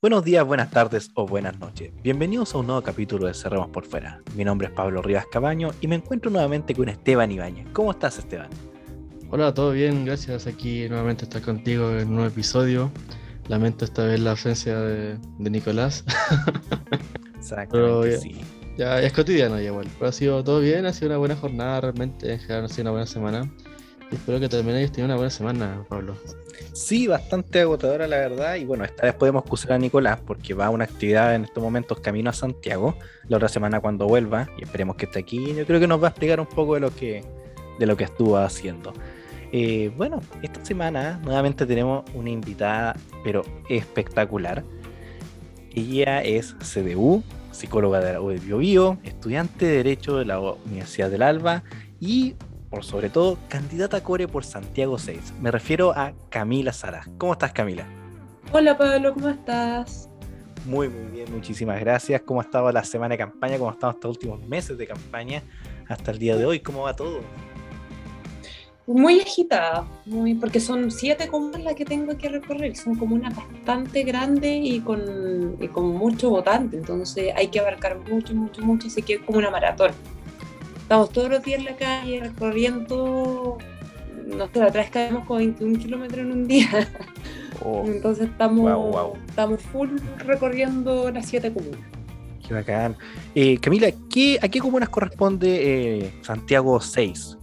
Buenos días, buenas tardes o buenas noches. Bienvenidos a un nuevo capítulo de Cerremos por Fuera. Mi nombre es Pablo Rivas Cabaño y me encuentro nuevamente con Esteban Ibáñez. ¿Cómo estás, Esteban? Hola, todo bien, gracias. Aquí nuevamente estar contigo en un nuevo episodio. Lamento esta vez la ausencia de, Nicolás. Exactamente, sí. Ya, es cotidiano ya igual. Pero ha sido todo bien, ha sido una buena jornada realmente. En general ha sido una buena semana. Espero que también hayas una buena semana, Pablo. Sí, bastante agotadora la verdad. Y bueno, esta vez podemos acusar a Nicolás porque va a una actividad en estos momentos camino a Santiago. La otra semana cuando vuelva, y esperemos que esté aquí, yo creo que nos va a explicar un poco de lo que, de lo que estuvo haciendo. Eh, bueno, esta semana nuevamente tenemos una invitada, pero espectacular. Ella es CDU, psicóloga de la U de Bio, estudiante de Derecho de la Universidad del Alba y por sobre todo, candidata a core por Santiago 6. Me refiero a Camila Sara. ¿Cómo estás, Camila? Hola, Pablo, ¿cómo estás? Muy, muy bien, muchísimas gracias. ¿Cómo ha estado la semana de campaña? ¿Cómo ha estado estos últimos meses de campaña hasta el día de hoy? ¿Cómo va todo? Muy agitada, muy, porque son siete comunas las que tengo que recorrer, son comunas bastante grandes y con, y con mucho votante, entonces hay que abarcar mucho, mucho, mucho, así que es como una maratón. Estamos todos los días en la calle recorriendo, no otra vez caemos con 21 kilómetros en un día. Oh. Entonces estamos, estamos full recorriendo las siete comunas. Qué bacán. Eh, Camila, ¿qué, ¿a qué comunas corresponde eh, Santiago 6?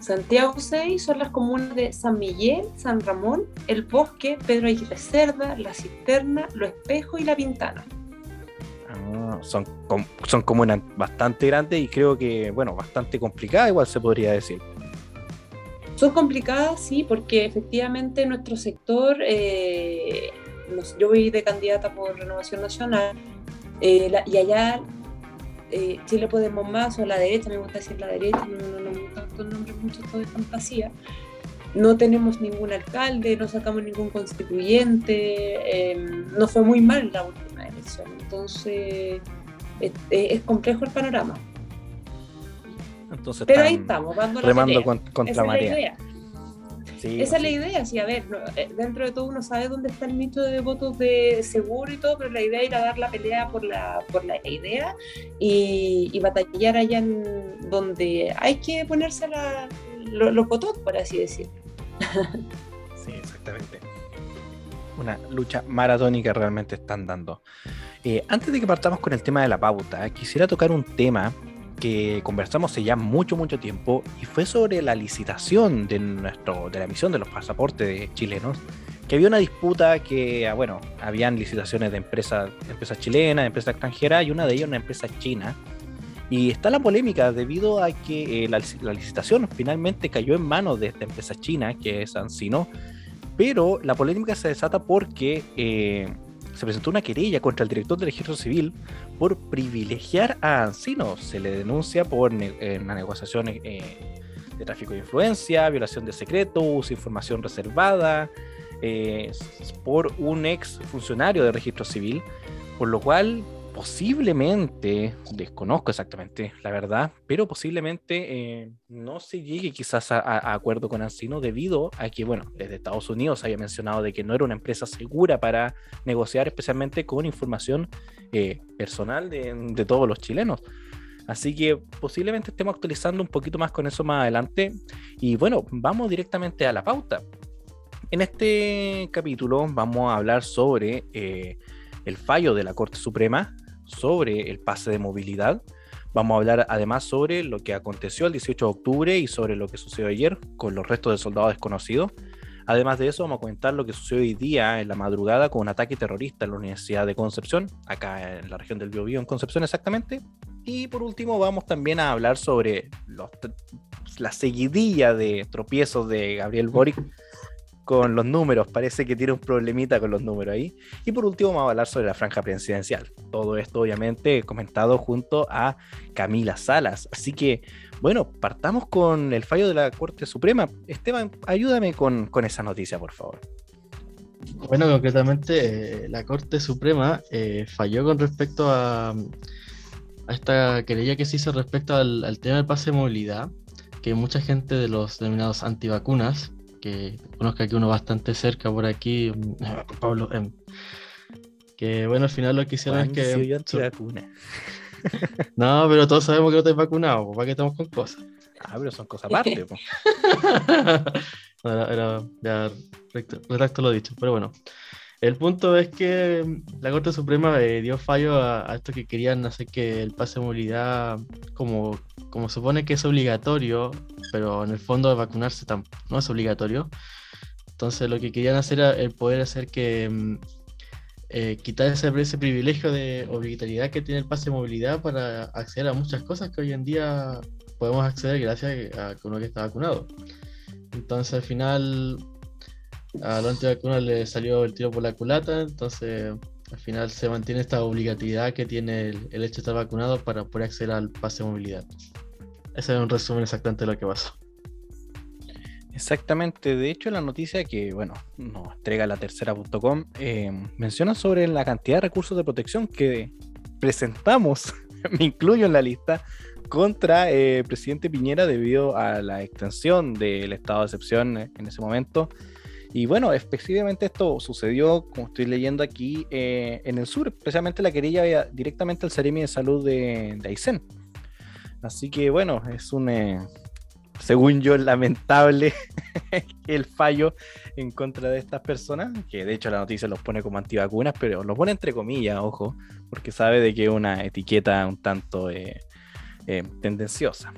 Santiago 6 son las comunas de San Miguel, San Ramón, El Bosque, Pedro Aguirre Cerda, La Cisterna, Lo Espejo y La Pintana. Ah, son, son comunas bastante grandes y creo que, bueno, bastante complicadas, igual se podría decir. Son complicadas, sí, porque efectivamente nuestro sector, eh, yo voy de candidata por Renovación Nacional, eh, y allá eh, Chile Podemos Más o la derecha, me gusta decir la derecha, no, no, me gustan estos nombres mucho, todo de fantasía. No tenemos ningún alcalde, no sacamos ningún constituyente, em, no fue muy mal la última entonces es, complejo el panorama. Entonces Pero ahí estamos, dando remando contra María. Esa es la idea, sí, a ver, eh, dentro de todo uno sabe dónde está el nicho de votos de seguro y todo, pero la idea era dar la pelea por la, por la idea y, batallar allá en donde hay que ponerse los votos, por así decirlo. Sí, exactamente. Una lucha maratónica realmente están dando. Eh, antes de que partamos con el tema de la pauta, quisiera tocar un tema que conversamos ya mucho, mucho tiempo y fue sobre la licitación de, nuestro, de la emisión de los pasaportes chilenos, que había una disputa que, ah, bueno, habían licitaciones de empresas, empresas chilenas, empresas extranjeras y una de ellas una empresa china. Y está la polémica debido a que eh, la, licitación finalmente cayó en manos de esta empresa china, que es Ancino, pero la polémica se desata porque eh, se presentó una querella contra el director del registro civil por privilegiar a Ancino. Se le denuncia por una negociación eh, de tráfico de influencia, violación de secretos, información reservada, eh, por un ex funcionario del registro civil, por lo cual posiblemente, desconozco exactamente la verdad, pero posiblemente eh, no se llegue quizás a, acuerdo con Ancino debido a que, bueno, desde Estados Unidos había mencionado de que no era una empresa segura para negociar, especialmente con información eh, personal de, de todos los chilenos. Así que posiblemente estemos actualizando un poquito más con eso más adelante. Y bueno, vamos directamente a la pauta. En este capítulo vamos a hablar sobre eh, el fallo de la Corte Suprema sobre el pase de movilidad. Vamos a hablar además sobre lo que aconteció el 18 de octubre y sobre lo que sucedió ayer con los restos de soldados desconocidos. Además de eso, vamos a comentar lo que sucedió hoy día en la madrugada con un ataque terrorista en la Universidad de Concepción, acá en la región del Biobío, en Concepción exactamente. Y por último, vamos también a hablar sobre la seguidilla de tropiezos de Gabriel Boric con los números. Parece que tiene un problemita con los números ahí. Y por último, vamos a hablar sobre la franja presidencial. Todo esto, obviamente, comentado junto a Camila Salas. Así que, bueno, partamos con el fallo de la Corte Suprema. Esteban, ayúdame con, esa noticia, por favor. Bueno, concretamente, eh, la Corte Suprema eh, falló con respecto a, a esta querella que se hizo respecto al, al tema del pase de movilidad, que mucha gente de los denominados antivacunas que conozca que uno bastante cerca por aquí, mm, Pablo, em, Que bueno, al final lo que hicieron es que. yo su-. No, pero todos sabemos que no estás vacunado, pues, ¿para qué estamos con cosas? Ah, pero son cosas aparte. No, era, era- ya retracto lo dicho, pero bueno. El punto es que mm, la Corte Suprema dio fallo a, a esto que querían hacer que el pase de movilidad, como, como supone que es obligatorio, pero en el fondo vacunarse no es obligatorio. Entonces lo que querían hacer era el poder hacer que mm, eh, quitar ese, ese privilegio de obligatoriedad que tiene el pase de movilidad para acceder a muchas cosas que hoy en día podemos acceder gracias a uno que está vacunado. Entonces al final a los antivacunas le salió el tiro por la culata, entonces al final se mantiene esta obligatoriedad que tiene el, el hecho de estar vacunado para poder acceder al pase de movilidad. Ese es un resumen exactamente de lo que pasó. Exactamente, de hecho la noticia que, bueno, nos entrega la tercera.com eh, menciona sobre la cantidad de recursos de protección que presentamos, me incluyo en la lista, contra eh, el presidente Piñera debido a la extensión del estado de excepción en ese momento. Y bueno, específicamente esto sucedió, como estoy leyendo aquí, eh, en el sur, especialmente la querella directamente al Seremi de Salud de, de Aysén. Así que bueno, es un, eh, según yo, lamentable el fallo en contra de estas personas, que de hecho la noticia los pone como antivacunas, pero los pone entre comillas, ojo, porque sabe de que es una etiqueta un tanto eh, tendenciosa.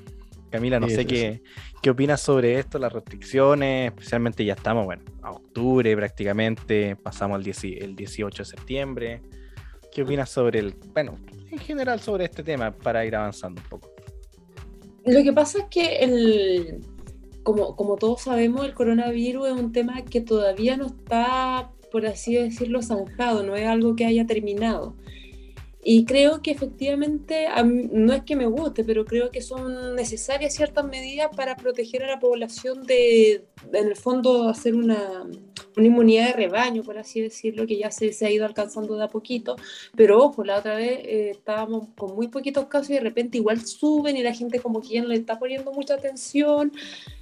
Camila, no Sí, sé sí, qué, qué opinas sobre esto, las restricciones, especialmente ya estamos, bueno, a octubre prácticamente, pasamos al 10 el 18 de septiembre. ¿Qué opinas sobre el, bueno, en general sobre este tema para ir avanzando un poco? Lo que pasa es que el, como, como todos sabemos, el coronavirus es un tema que todavía no está, por así decirlo, zanjado, no es algo que haya terminado. Y creo que efectivamente, no es que me guste, pero creo que son necesarias ciertas medidas para proteger a la población de, en el fondo, hacer una, una inmunidad de rebaño, por así decirlo, que ya se, se ha ido alcanzando de a poquito. Pero ojo, la otra vez eh, estábamos con muy poquitos casos y de repente igual suben y la gente como que ya no le está poniendo mucha atención.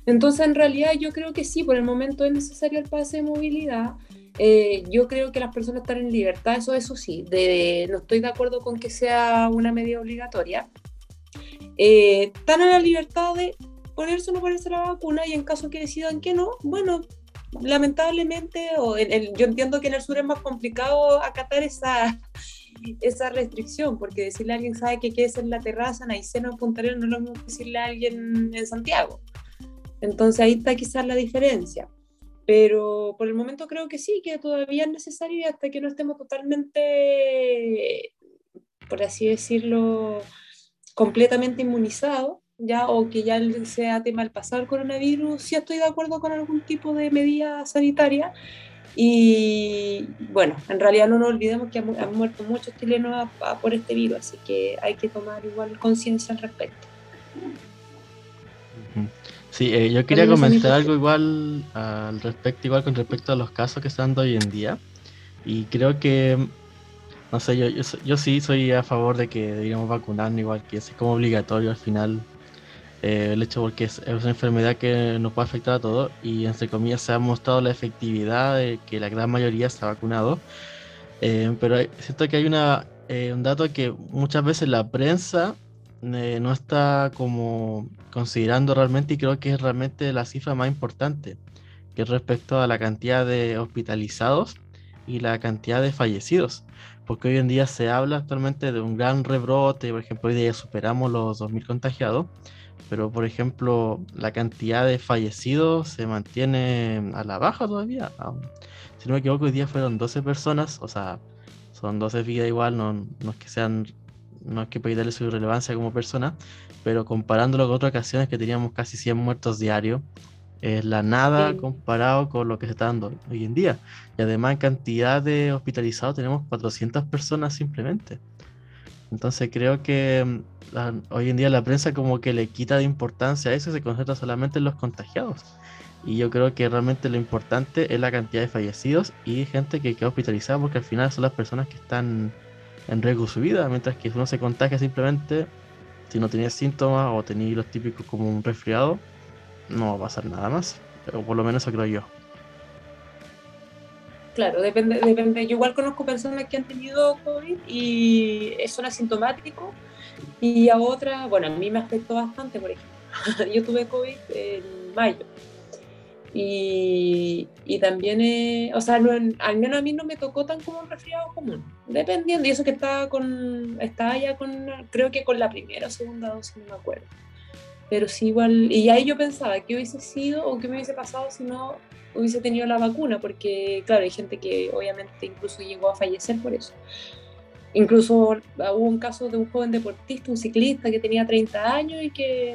Entonces, en realidad, yo creo que sí, por el momento es necesario el pase de movilidad. Eh, yo creo que las personas están en libertad, eso, eso sí. De, no estoy de acuerdo con que sea una medida obligatoria. Eh, están en la libertad de ponerse o no ponerse la vacuna y en caso que decidan que no, bueno, lamentablemente, o en yo entiendo que en el sur es más complicado acatar esa, esa restricción, porque decirle a alguien sabe que quede en la terraza, en Aysén o en Punta Arenas, no es lo mismo que decirle a alguien en Santiago. Entonces ahí está quizás la diferencia. Pero por el momento creo que sí, que todavía es necesario y hasta que no estemos totalmente, por así decirlo, completamente inmunizados, ya, o que ya sea tema del pasado el coronavirus, sí estoy de acuerdo con algún tipo de medida sanitaria. Y bueno, en realidad no nos olvidemos que han, mu- han muerto muchos chilenos a- por este virus, así que hay que tomar igual conciencia al respecto. Ujú. Sí, eh, yo quería comentar algo igual al respecto, igual con respecto a los casos que están dando hoy en día. Y creo que, no sé, yo, yo, yo sí soy a favor de que deberíamos vacunarnos igual, que es como obligatorio al final. eh, el hecho porque es, es una enfermedad que nos puede afectar a todos y entre comillas se ha mostrado la efectividad de que la gran mayoría se ha vacunado. Eh, pero siento que hay una, eh, un dato que muchas veces la prensa eh, no está como considerando realmente y creo que es realmente la cifra más importante, que es respecto a la cantidad de hospitalizados y la cantidad de fallecidos. Porque hoy en día se habla actualmente de un gran rebrote, por ejemplo, hoy día superamos los 2.000 contagiados, pero por ejemplo, la cantidad de fallecidos se mantiene a la baja todavía. Si no me equivoco, hoy día fueron 12 personas, o sea, son 12 vidas igual, no, no es que sean, no es que darle su relevancia como persona, pero comparándolo con otras ocasiones que teníamos casi 100 muertos diarios, es la nada Sí. comparado con lo que se está dando hoy en día. Y además en cantidad de hospitalizados tenemos 400 personas simplemente. Entonces creo que mm, la- hoy en día la prensa como que le quita de importancia a eso y se concentra solamente en los contagiados. Y yo creo que realmente lo importante es la cantidad de fallecidos y gente que queda hospitalizada porque al final son las personas que están en riesgo su vida, mientras que uno se contagia simplemente, si no tenía síntomas o tenía los típicos como un resfriado, no va a pasar nada más. O por lo menos eso creo yo. claro, depende, depende. Yo igual conozco personas que han tenido COVID y son asintomáticos y a otras, bueno, a mí me afectó bastante, por ejemplo. Yo tuve COVID en mayo y, y también, eh, o sea, al menos a mí no me tocó tan como un resfriado común, dependiendo, y eso que estaba con, estaba ya con, creo que con la primera o segunda dosis, no me acuerdo. Pero sí, igual, y ahí yo pensaba, ¿qué hubiese sido o qué me hubiese pasado si no hubiese tenido la vacuna? Porque, claro, hay gente que obviamente incluso llegó a fallecer por eso. Incluso hubo un caso de un joven deportista, un ciclista que tenía 30 años y que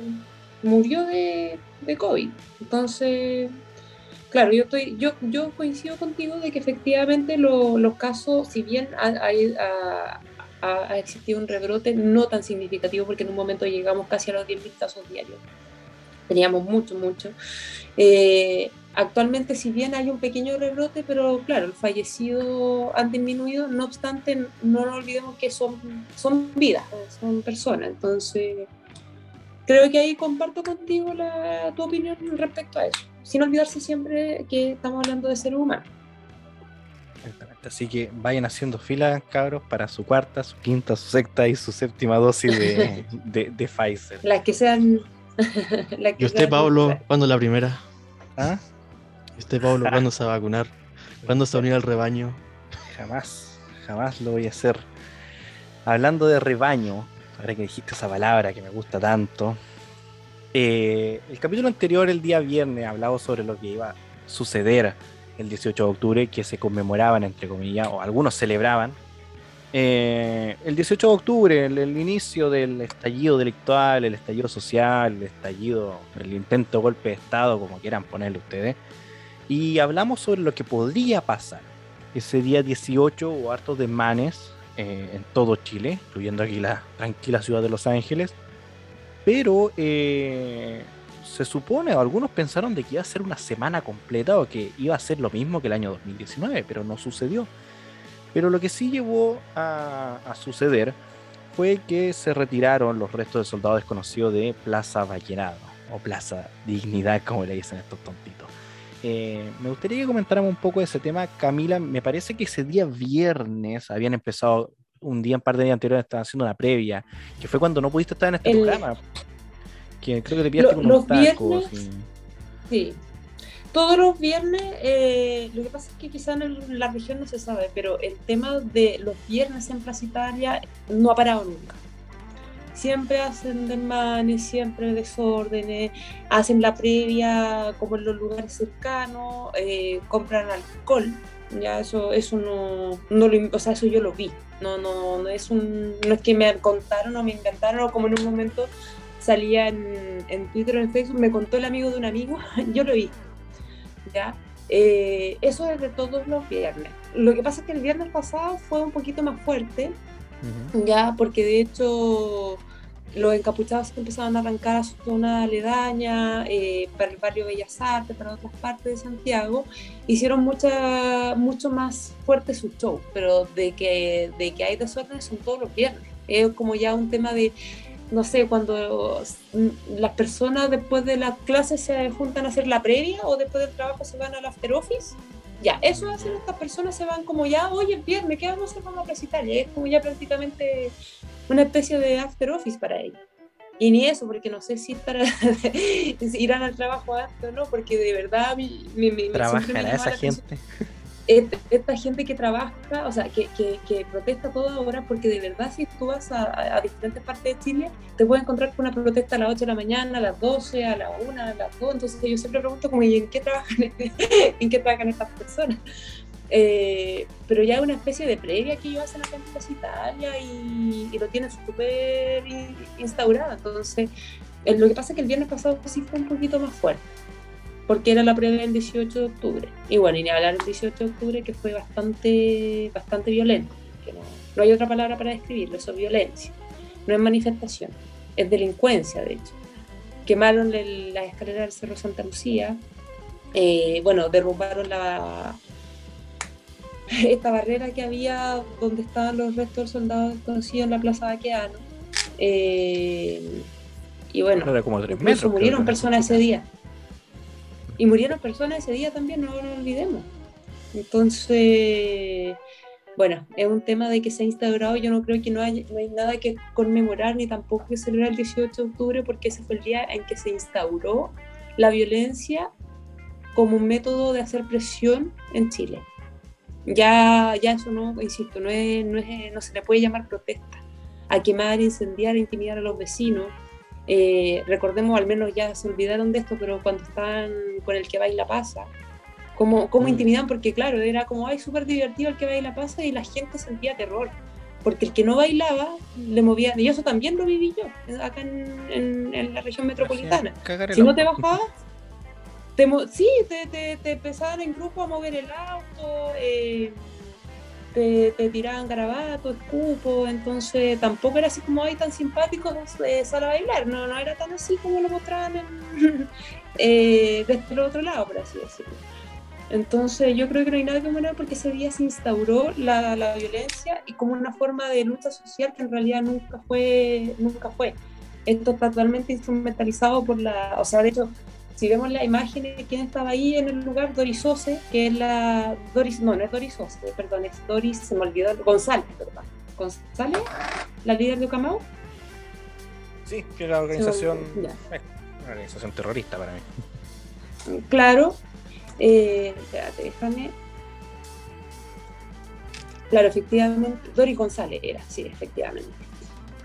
murió de, de COVID. Entonces, claro, yo, estoy, yo, yo coincido contigo de que efectivamente los casos, si bien ha, existido un rebrote no tan significativo, porque en un momento llegamos casi a los 10.000 casos diarios, teníamos mucho, mucho. Eh, actualmente, si bien hay un pequeño rebrote, pero claro, los fallecidos han disminuido, no obstante, no nos olvidemos que son, son vidas, son personas, entonces creo que ahí comparto contigo la, tu opinión respecto a eso sin olvidarse siempre que estamos hablando de ser humano. Exactamente. Así que vayan haciendo fila, cabros, para su cuarta, su quinta, su sexta y su séptima dosis de, de, Pfizer. Las que sean. ¿Y usted, Pablo, cuándo la primera? ¿Ah? ¿Y usted, Pablo, cuándo se va a vacunar? ¿Cuándo se va a unir al rebaño? Jamás, jamás lo voy a hacer. Hablando de rebaño, ahora que dijiste esa palabra que me gusta tanto, eh, el capítulo anterior, el día viernes, hablaba sobre lo que iba a suceder el 18 de octubre, que se conmemoraban, entre comillas, o algunos celebraban. Eh, el 18 de octubre, el, inicio del estallido delictual, el estallido social, el estallido, el intento de golpe de Estado, como quieran ponerle ustedes. Y hablamos sobre lo que podría pasar ese día 18 o hartos desmanes eh, en todo Chile, incluyendo aquí la tranquila ciudad de Los Ángeles pero eh, se supone, o algunos pensaron de que iba a ser una semana completa o que iba a ser lo mismo que el año 2019, pero no sucedió. Pero lo que sí llevó a, suceder fue que se retiraron los restos de soldados desconocidos de Plaza Vallenado, o Plaza Dignidad, como le dicen estos tontitos. Eh, me gustaría que comentáramos un poco de ese tema. Camila, me parece que ese día viernes habían empezado un día, un par de días anteriores, estaban haciendo una previa, que fue cuando no pudiste estar en este programa. Que creo que te pillaste con unos tacos. Sí. Todos los viernes, eh, lo que pasa es que quizá en la región no se sabe, pero el tema de los viernes en Plaza Italia no ha parado nunca. Siempre hacen desmanes, siempre desórdenes, hacen la previa como en los lugares cercanos, eh, compran alcohol, ya eso, eso no, no lo, o sea, eso yo lo vi. No, no, no es un, no es que me contaron o me inventaron o como en un momento salía en, en Twitter o en Facebook, me contó el amigo de un amigo, yo lo vi. ¿ya? Eh, eso es de todos los viernes. Lo que pasa es que el viernes pasado fue un poquito más fuerte, ya, porque de hecho los encapuchados empezaron a arrancar a su zona aledaña, eh, para el barrio Bellas Artes, para otras partes de Santiago, hicieron mucha, mucho más fuerte su show, pero de que, de que hay desorden son todos los viernes. Es como ya un tema de, no sé, cuando las personas después de las clases se juntan a hacer la previa o después del trabajo se van al after office. Ya, eso hace que estas personas se van como ya, oye, viernes, ¿qué vamos a hacer? Vamos a recitar. Y es como ya prácticamente una especie de after office para ellos. Y ni eso, porque no sé si, para, irán al trabajo antes o no, porque de verdad me, me, me ¿Trabajará esa gente? Esta, gente que trabaja, o sea, que, protesta toda hora, porque de verdad si tú vas a, a, diferentes partes de Chile, te puedes encontrar con una protesta a las 8 de la mañana, a las 12, a las 1, a las 2, entonces yo siempre pregunto como, ¿y en qué trabajan, en qué trabajan estas personas? Eh, pero ya una especie de previa que ellos hacen acá en Plaza Italia y, y, lo tienen súper instaurado. Entonces, eh, lo que pasa es que el viernes pasado sí fue un poquito más fuerte, porque era la previa del 18 de octubre. Y bueno, y ni hablar del 18 de octubre que fue bastante, bastante violento. No, no, hay otra palabra para describirlo, eso es violencia. No es manifestación, es delincuencia, de hecho. Quemaron el, la escalera del Cerro Santa Lucía, eh, bueno, derrumbaron la, esta barrera que había donde estaban los restos del soldado desconocido en la Plaza Baqueano. Eh, y bueno, murieron personas ese día. Y murieron personas ese día también, no lo olvidemos. Entonces, bueno, es un tema de que se ha instaurado, yo no creo que no, hay nada que conmemorar ni tampoco que celebrar el 18 de octubre porque ese fue el día en que se instauró la violencia como un método de hacer presión en Chile. Ya, ya eso no, insisto, no, es, no, es, no se le puede llamar protesta. A quemar, incendiar, intimidar a los vecinos. Eh, recordemos, al menos ya se olvidaron de esto, pero cuando están con el que baila pasa, como, como mm. intimidan, porque claro, era como, ay, súper divertido el que baila pasa y la gente sentía terror, porque el que no bailaba le movía, y eso también lo viví yo, acá en, en, la región metropolitana. Si no te bajabas, te, sí, te, te, te, empezaban en grupo a mover el auto, eh, te, tiraban garabatos, escupo, entonces tampoco era así como, ay, tan simpático eh, solo bailar, no, no era tan así como lo mostraban en, eh, desde el otro lado, por así decirlo. Entonces yo creo que no hay nada que mejorar porque ese día se instauró la, la, violencia y como una forma de lucha social que en realidad nunca fue, nunca fue. Esto está totalmente instrumentalizado por la, o sea, de hecho, si vemos la imagen de quién estaba ahí en el lugar, Doris Ose, que es la, Doris, no, no es Doris Ose, perdón, es Doris, se me olvidó, González, perdón. González, la líder de Ucamau. Sí, que es la organización, una organización terrorista para mí. Claro, eh, espérate, déjame. Claro, efectivamente, Dori González era, sí, efectivamente.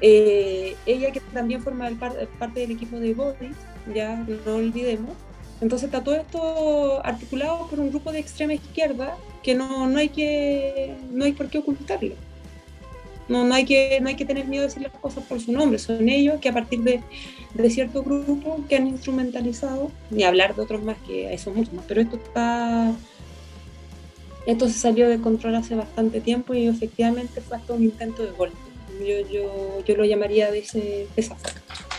Eh, ella que también forma parte del equipo de Boris, ya no olvidemos. Entonces está todo esto articulado por un grupo de extrema izquierda que no, no, hay, que, no hay por qué ocultarlo. No, no, hay que, no hay que tener miedo de decir las cosas por su nombre. Son ellos que a partir de, de cierto grupo que han instrumentalizado, ni hablar de otros más, que hay son muchos más, pero esto está... Esto se salió de control hace bastante tiempo y efectivamente fue hasta un intento de golpe. Yo, yo, yo lo llamaría de, ese, esa forma.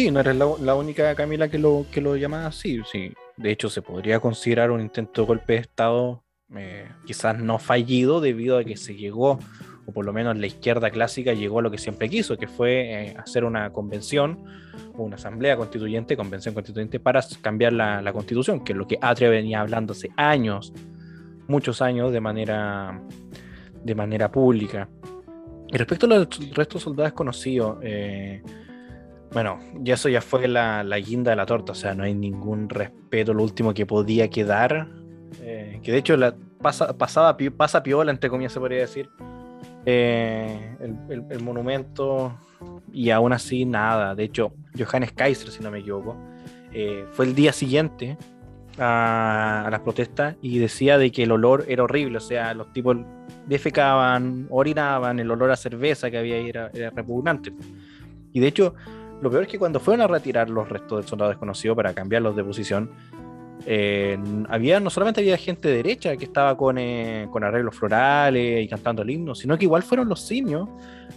Sí, no eres la, única Camila que lo, que lo llama así. Sí. De hecho, se podría considerar un intento de golpe de Estado eh, quizás no fallido debido a que se llegó o por lo menos la izquierda clásica llegó a lo que siempre quiso, que fue eh, hacer una convención, una asamblea constituyente, convención constituyente para cambiar la, constitución, que es lo que Atria venía hablando hace años, muchos años de manera, de manera pública. Y respecto a los restos soldados conocidos, eh, bueno, ya eso ya fue la, la, guinda de la torta, o sea, no hay ningún respeto, lo último que podía quedar, eh, que de hecho la, pasa, pasaba, pasa piola, entre comillas se podría decir, eh, el, monumento y aún así nada. De hecho, Johannes Kaiser, si no me equivoco, eh, fue el día siguiente a, las protestas y decía de que el olor era horrible, o sea, los tipos defecaban, orinaban, el olor a cerveza que había era, era repugnante. Y de hecho, lo peor es que cuando fueron a retirar los restos del soldado desconocido para cambiarlos de posición, eh, había, no solamente había gente derecha que estaba con, eh, con, arreglos florales y cantando el himno, sino que igual fueron los simios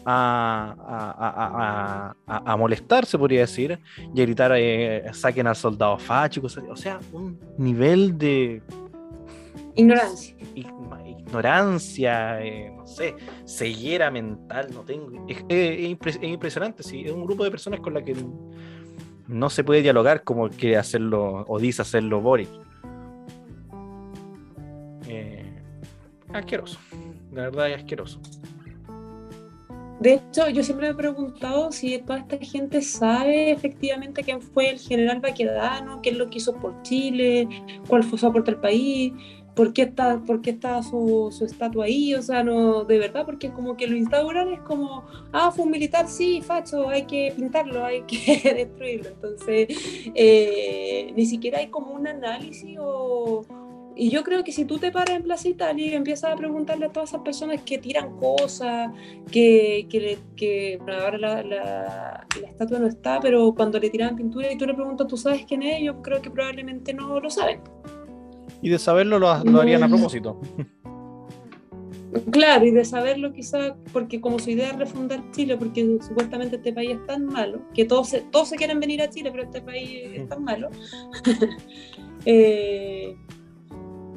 a, a, a, a molestarse, podría decir, y a gritar, eh, saquen al soldado facho, o sea, un nivel de... Ignorancia. Ignorancia, no sé, ceguera mental, no tengo... Es, es, es impresionante, sí, es un grupo de personas con la que no se puede dialogar como quiere hacerlo o dice hacerlo Boric. Eh, asqueroso, la verdad es asqueroso. De hecho, yo siempre me he preguntado si toda esta gente sabe efectivamente quién fue el general Baquedano, qué es lo que hizo por Chile, cuál fue su aporte al país, ¿por qué está, por qué está su, estatua ahí? O sea, no, de verdad, porque como que lo instauran es como, ah, fue un militar, sí, facho, hay que pintarlo, hay que destruirlo. Entonces, eh, ni siquiera hay como un análisis o... Y yo creo que si tú te paras en Plaza Italia y empiezas a preguntarle a todas esas personas que tiran cosas, que, que, que ahora la, estatua no está, pero cuando le tiran pintura y tú le preguntas, ¿tú sabes quién es? Yo creo que probablemente no lo saben y de saberlo lo, lo harían a propósito. Claro, y de saberlo quizá, porque como su idea es refundar Chile, porque supuestamente este país es tan malo, que todos se, todos se quieren venir a Chile, pero este país es tan malo. eh,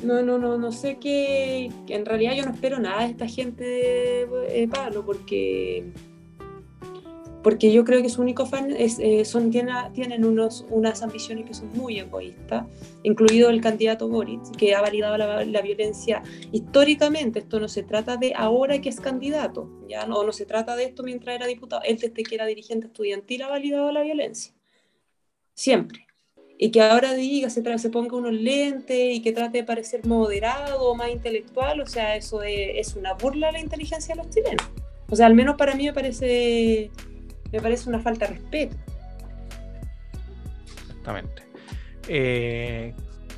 no, no, no, no sé qué, en realidad yo no espero nada de esta gente de, Pablo, porque porque yo creo que su único fan es, eh, son, tienen unos, unas ambiciones que son muy egoístas, incluido el candidato Boric, que ha validado la, violencia históricamente. Esto no se trata de ahora que es candidato, ya no, no se trata de esto mientras era diputado. Él desde que era dirigente estudiantil ha validado la violencia, siempre. Y que ahora diga, se, se ponga unos lentes y que trate de parecer moderado o más intelectual, o sea, eso es, es una burla a la inteligencia de los chilenos. O sea, al menos para mí me parece me parece una falta de respeto. Exactamente. Eh,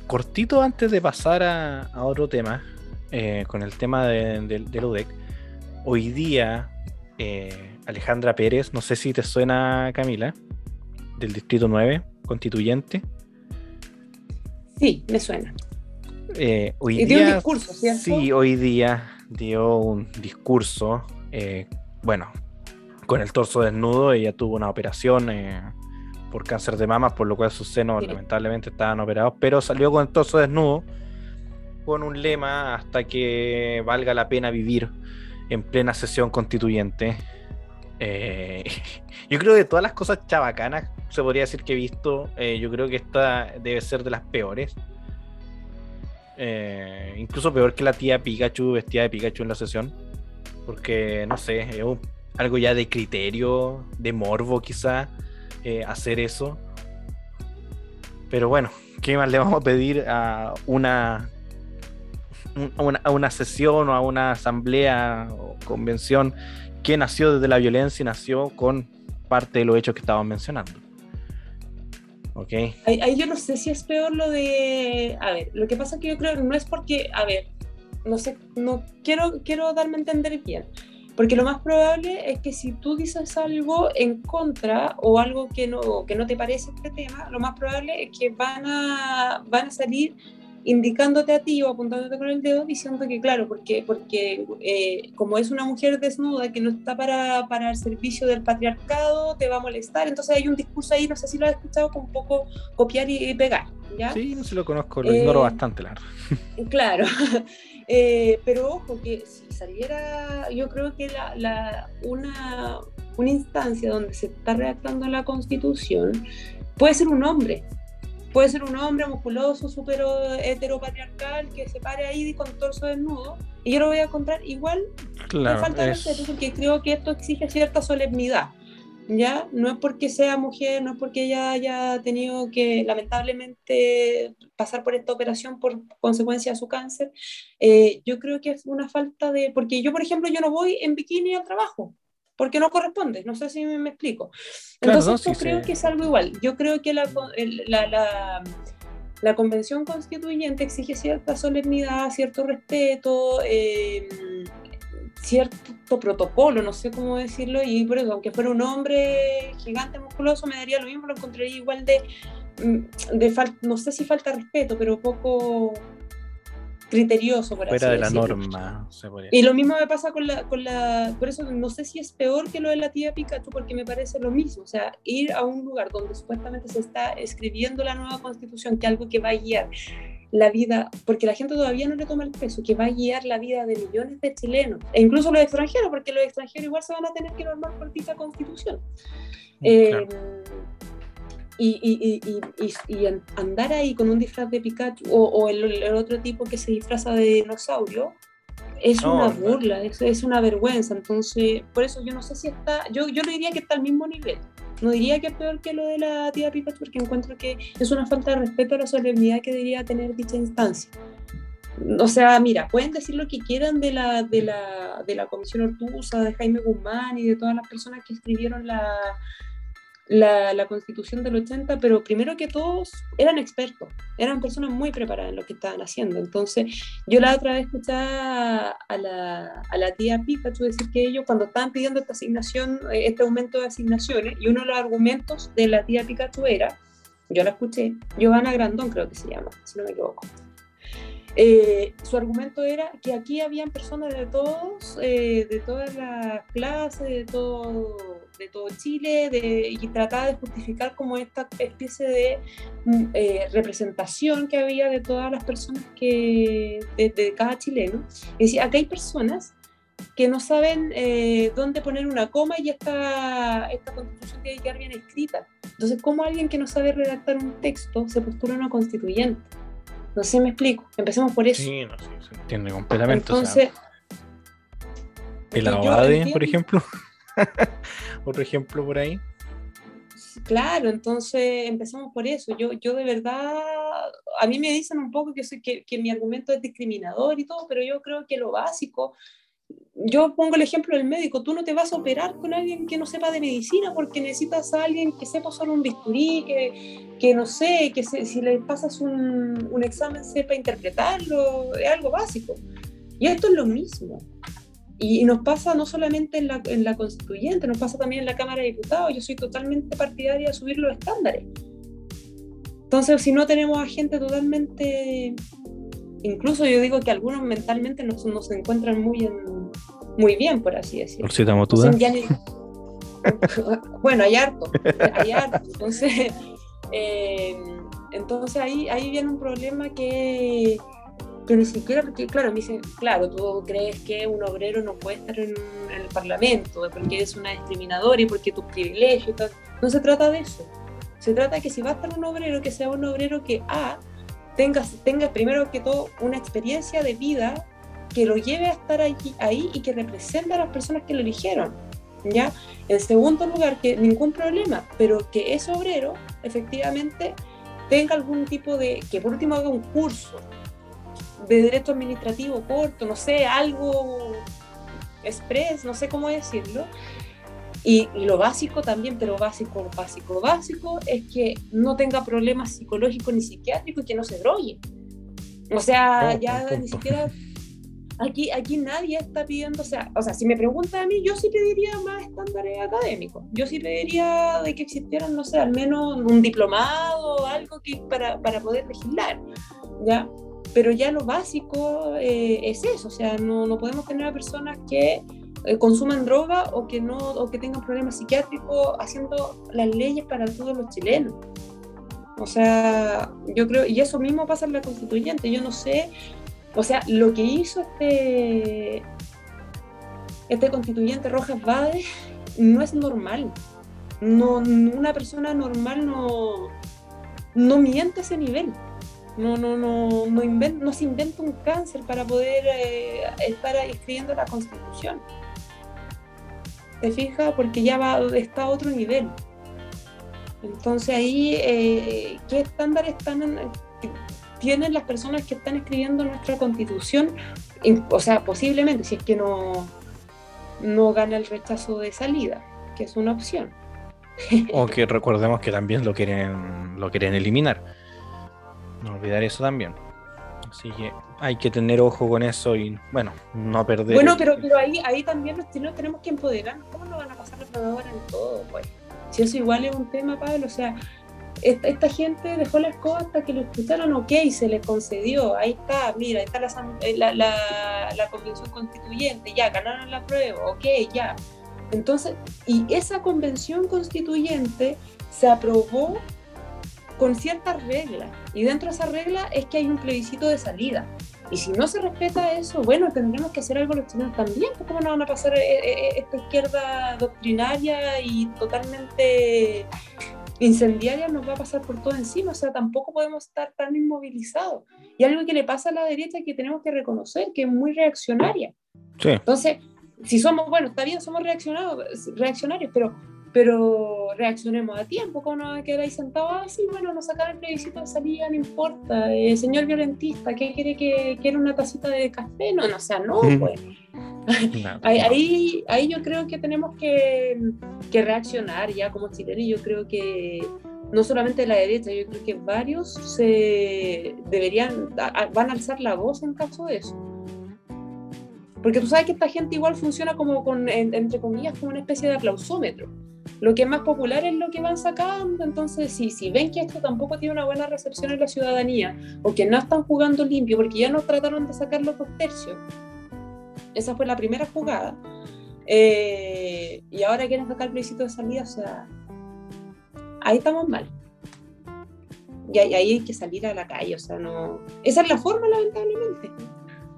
cortito antes de pasar a, otro tema, eh, con el tema de, de, UDEC, hoy día eh, Alejandra Pérez, no sé si te suena Camila, del Distrito 9, constituyente. Sí, me suena. hoy y dio un discurso, ¿cierto? Sí, hoy día dio un discurso, bueno, con el torso desnudo. Ella tuvo una operación eh, por cáncer de mamas, por lo cual sus senos lamentablemente estaban operados, pero salió con el torso desnudo con un lema hasta que valga la pena vivir en plena sesión constituyente. Eh, yo creo que de todas las cosas chabacanas se podría decir que he visto, eh, yo creo que esta debe ser de las peores. incluso peor que la tía Pikachu vestida de Pikachu en la sesión. Porque, no sé, es un algo ya de criterio, de morbo quizá, eh, hacer eso. Pero bueno, ¿qué más le vamos a pedir a una, a una sesión o a una asamblea o convención que nació desde la violencia y nació con parte de los hechos que estábamos mencionando? ¿Ok? Ahí, yo no sé si es peor lo de... A ver, lo que pasa es que yo creo que no es porque... A ver, no sé, no quiero, quiero darme a entender bien porque lo más probable es que si tú dices algo en contra o algo que no, que no te parece este tema, lo más probable es que van a, van a salir indicándote a ti o apuntándote con el dedo diciendo que claro, porque, porque eh, como es una mujer desnuda que no está para, para, el servicio del patriarcado, te va a molestar. Entonces hay un discurso ahí, no sé si lo has escuchado, con un poco copiar y, pegar. ¿ya? Sí, no se lo conozco, lo ignoro eh, bastante, claro. Claro, eh, pero ojo, que si saliera, yo creo que la, la, una, una instancia donde se está redactando la constitución puede ser un hombre, puede ser un hombre musculoso, súper heteropatriarcal, que se pare ahí con torso desnudo, y yo lo voy a encontrar igual, claro, falta de respeto, porque creo que esto exige cierta solemnidad. ¿Ya? No es porque sea mujer, no es porque ella haya tenido que lamentablemente pasar por esta operación por consecuencia de su cáncer. Eh, yo creo que es una falta de, porque yo, por ejemplo, yo no voy en bikini al trabajo, porque no corresponde, no sé si me, explico. Entonces yo creo que es algo igual. Yo creo que la, la, la, convención constituyente exige cierta solemnidad, cierto respeto, em, cierto protocolo, no sé cómo decirlo, y por eso, aunque fuera un hombre gigante, musculoso, me daría lo mismo, lo encontraría igual de, mm, de no sé si falta respeto, pero poco criterioso, por Fuera de la norma. y lo mismo me pasa con la, con la, por eso no sé si es peor que lo de la tía Pikachu, porque me parece lo mismo, o sea, ir a un lugar donde supuestamente se está escribiendo la nueva constitución, que algo que va a guiar la vida, porque la gente todavía no le toma el peso, que va a guiar la vida de millones de chilenos, e incluso los extranjeros, porque los extranjeros igual se van a tener que normar por dicha constitución. Mm, eh, y, y, y, andar ahí con un disfraz de Pikachu o, el, otro tipo que se disfraza de dinosaurio es una burla, es, es, una vergüenza. Entonces, por eso yo no sé si está, yo, yo le diría que está al mismo nivel. No diría que es peor que lo de la tía Pikachu porque encuentro que es una falta de respeto a la solemnidad que debería tener dicha instancia. O sea, mira, pueden decir lo que quieran de la, de la, de la Comisión Ortuza, de Jaime Guzmán y de todas las personas que escribieron la, la, constitución del 80, pero primero que todos eran expertos, eran personas muy preparadas en lo que estaban haciendo. Entonces, yo la otra vez escuché a la, a la tía Pikachu decir que ellos cuando estaban pidiendo esta asignación, eh, este aumento de asignaciones, y uno de los argumentos de la tía Pikachu era, yo la escuché, Giovanna Grandón creo que se llama, si no me equivoco. Eh, su argumento era que aquí habían personas de todos, eh, de todas las clases, de todo de todo Chile de, y trataba de justificar como esta especie de mm, eh, representación que había de todas las personas que, de, cada chileno. Y decía, acá hay personas que no saben eh, dónde poner una coma y esta, esta constitución tiene que quedar bien escrita. Entonces, ¿cómo alguien que no sabe redactar un texto se postula una constituyente? No sé, me explico. Empecemos por eso. Sí, no, sí, se entiende completamente. Entonces, el yo abogado, entiendo- por ejemplo. Otro ejemplo por ahí. Claro, entonces empezamos por eso. Yo, yo de verdad, a mí me dicen un poco que, soy, que, que mi argumento es discriminador y todo, pero yo creo que lo básico, yo pongo el ejemplo del médico, tú no te vas a operar con alguien que no sepa de medicina porque necesitas a alguien que sepa usar un bisturí, que, que no sé, que se- si le pasas un, un examen sepa interpretarlo, es algo básico. Y esto es lo mismo. Y, y nos pasa no solamente en la, en la constituyente, nos pasa también en la Cámara de Diputados. Yo soy totalmente partidaria de subir los estándares. Entonces, si no tenemos a gente totalmente... Incluso yo digo que algunos mentalmente no, se- no se encuentran muy, en- muy bien, por así decirlo. Ni- bueno, hay harto, hay harto. Entonces, eh, entonces ahí, ahí viene un problema que, que ni siquiera, porque claro, me dicen, claro, tú crees que un obrero no puede estar en, en el Parlamento, porque eres una discriminadora y porque tus privilegios y tal. No se trata de eso. Se trata de que si va a estar un obrero, que sea un obrero que A, tenga, tenga primero que todo una experiencia de vida que lo lleve a estar ahí, ahí y que represente a las personas que lo eligieron. ¿ya? En segundo lugar, que ningún problema, pero que ese obrero efectivamente tenga algún tipo de, que por último haga un curso de derecho administrativo corto, no sé, algo express, no sé cómo decirlo. Y, y lo básico también, pero básico, básico, básico, es que no tenga problemas psicológicos ni psiquiátricos y que no se drogue. O sea, Oh, ya buen ni punto. siquiera aquí, aquí nadie está pidiendo, o sea, o sea, si me preguntan a mí, yo sí pediría más estándares académicos. Yo sí pediría de que existieran, no sé, al menos un diplomado o algo que, para, para poder legislar, ¿ya? Pero ya lo básico eh, es eso, o sea, no, no podemos tener a personas que eh, consuman droga o que, no, o que tengan problemas psiquiátricos haciendo las leyes para todos los chilenos. O sea, yo creo, y eso mismo pasa en la constituyente, yo no sé, o sea, lo que hizo este, este constituyente Rojas Vade no es normal. No, una persona normal no, no miente a ese nivel. No, no, no, no, inven- no se inventa un cáncer para poder eh, estar escribiendo la constitución. ¿Te fijas? Porque ya va, está a otro nivel. Entonces ahí, eh, ¿qué estándares están en- tienen las personas que están escribiendo nuestra constitución? O sea, posiblemente, si es que no, no gana el rechazo de salida, que es una opción. O que recordemos que también lo quieren, lo quieren eliminar. No olvidar eso también. Así que hay que tener ojo con eso y, bueno, no perder. Bueno, pero, pero ahí, ahí también los chilenos tenemos que empoderar. ¿Cómo no van a pasar la probadora en todo? Pues? Si eso igual es un tema, Pablo, o sea, esta, esta gente dejó la escoba hasta que lo escucharon, ok, se les concedió, ahí está, mira, ahí está la, eh, la, la, la convención constituyente, ya, ganaron la prueba, ok, ya. Entonces, y esa convención constituyente se aprobó con ciertas reglas, y dentro de esa regla es que hay un plebiscito de salida. Y si no se respeta eso, bueno, tendremos que hacer algo los chilenos también, pues cómo nos van a pasar eh, eh, esta izquierda doctrinaria y totalmente incendiaria nos va a pasar por todo encima, o sea, tampoco podemos estar tan inmovilizados. Y algo que le pasa a la derecha que tenemos que reconocer, que es muy reaccionaria. Sí, Entonces, si somos, bueno, está bien, somos reaccionados, reaccionarios, pero, pero reaccionemos a tiempo, como no quedar ahí sentado, ah, bueno, nos sacaron el plebiscito de salida, no importa, eh, señor violentista, ¿qué quiere que quiere una tacita de café? No, no, o sea, no, pues. Ahí, ahí, yo creo que tenemos que, que reaccionar ya como chilenos, yo creo que no solamente la derecha, yo creo que varios se deberían, van a alzar la voz en caso de eso. Porque tú sabes que esta gente igual funciona como con, en- entre comillas, como una especie de aplausómetro. Lo que es más popular es lo que van sacando, entonces si, si ven que esto tampoco tiene una buena recepción en la ciudadanía, o que no están jugando limpio, porque ya no trataron de sacar los dos tercios, esa fue la primera jugada, eh, y ahora quieren sacar el plebiscito de salida, o sea, ahí estamos mal. Y ahí hay que salir a la calle, o sea, no... Esa es la forma, lamentablemente.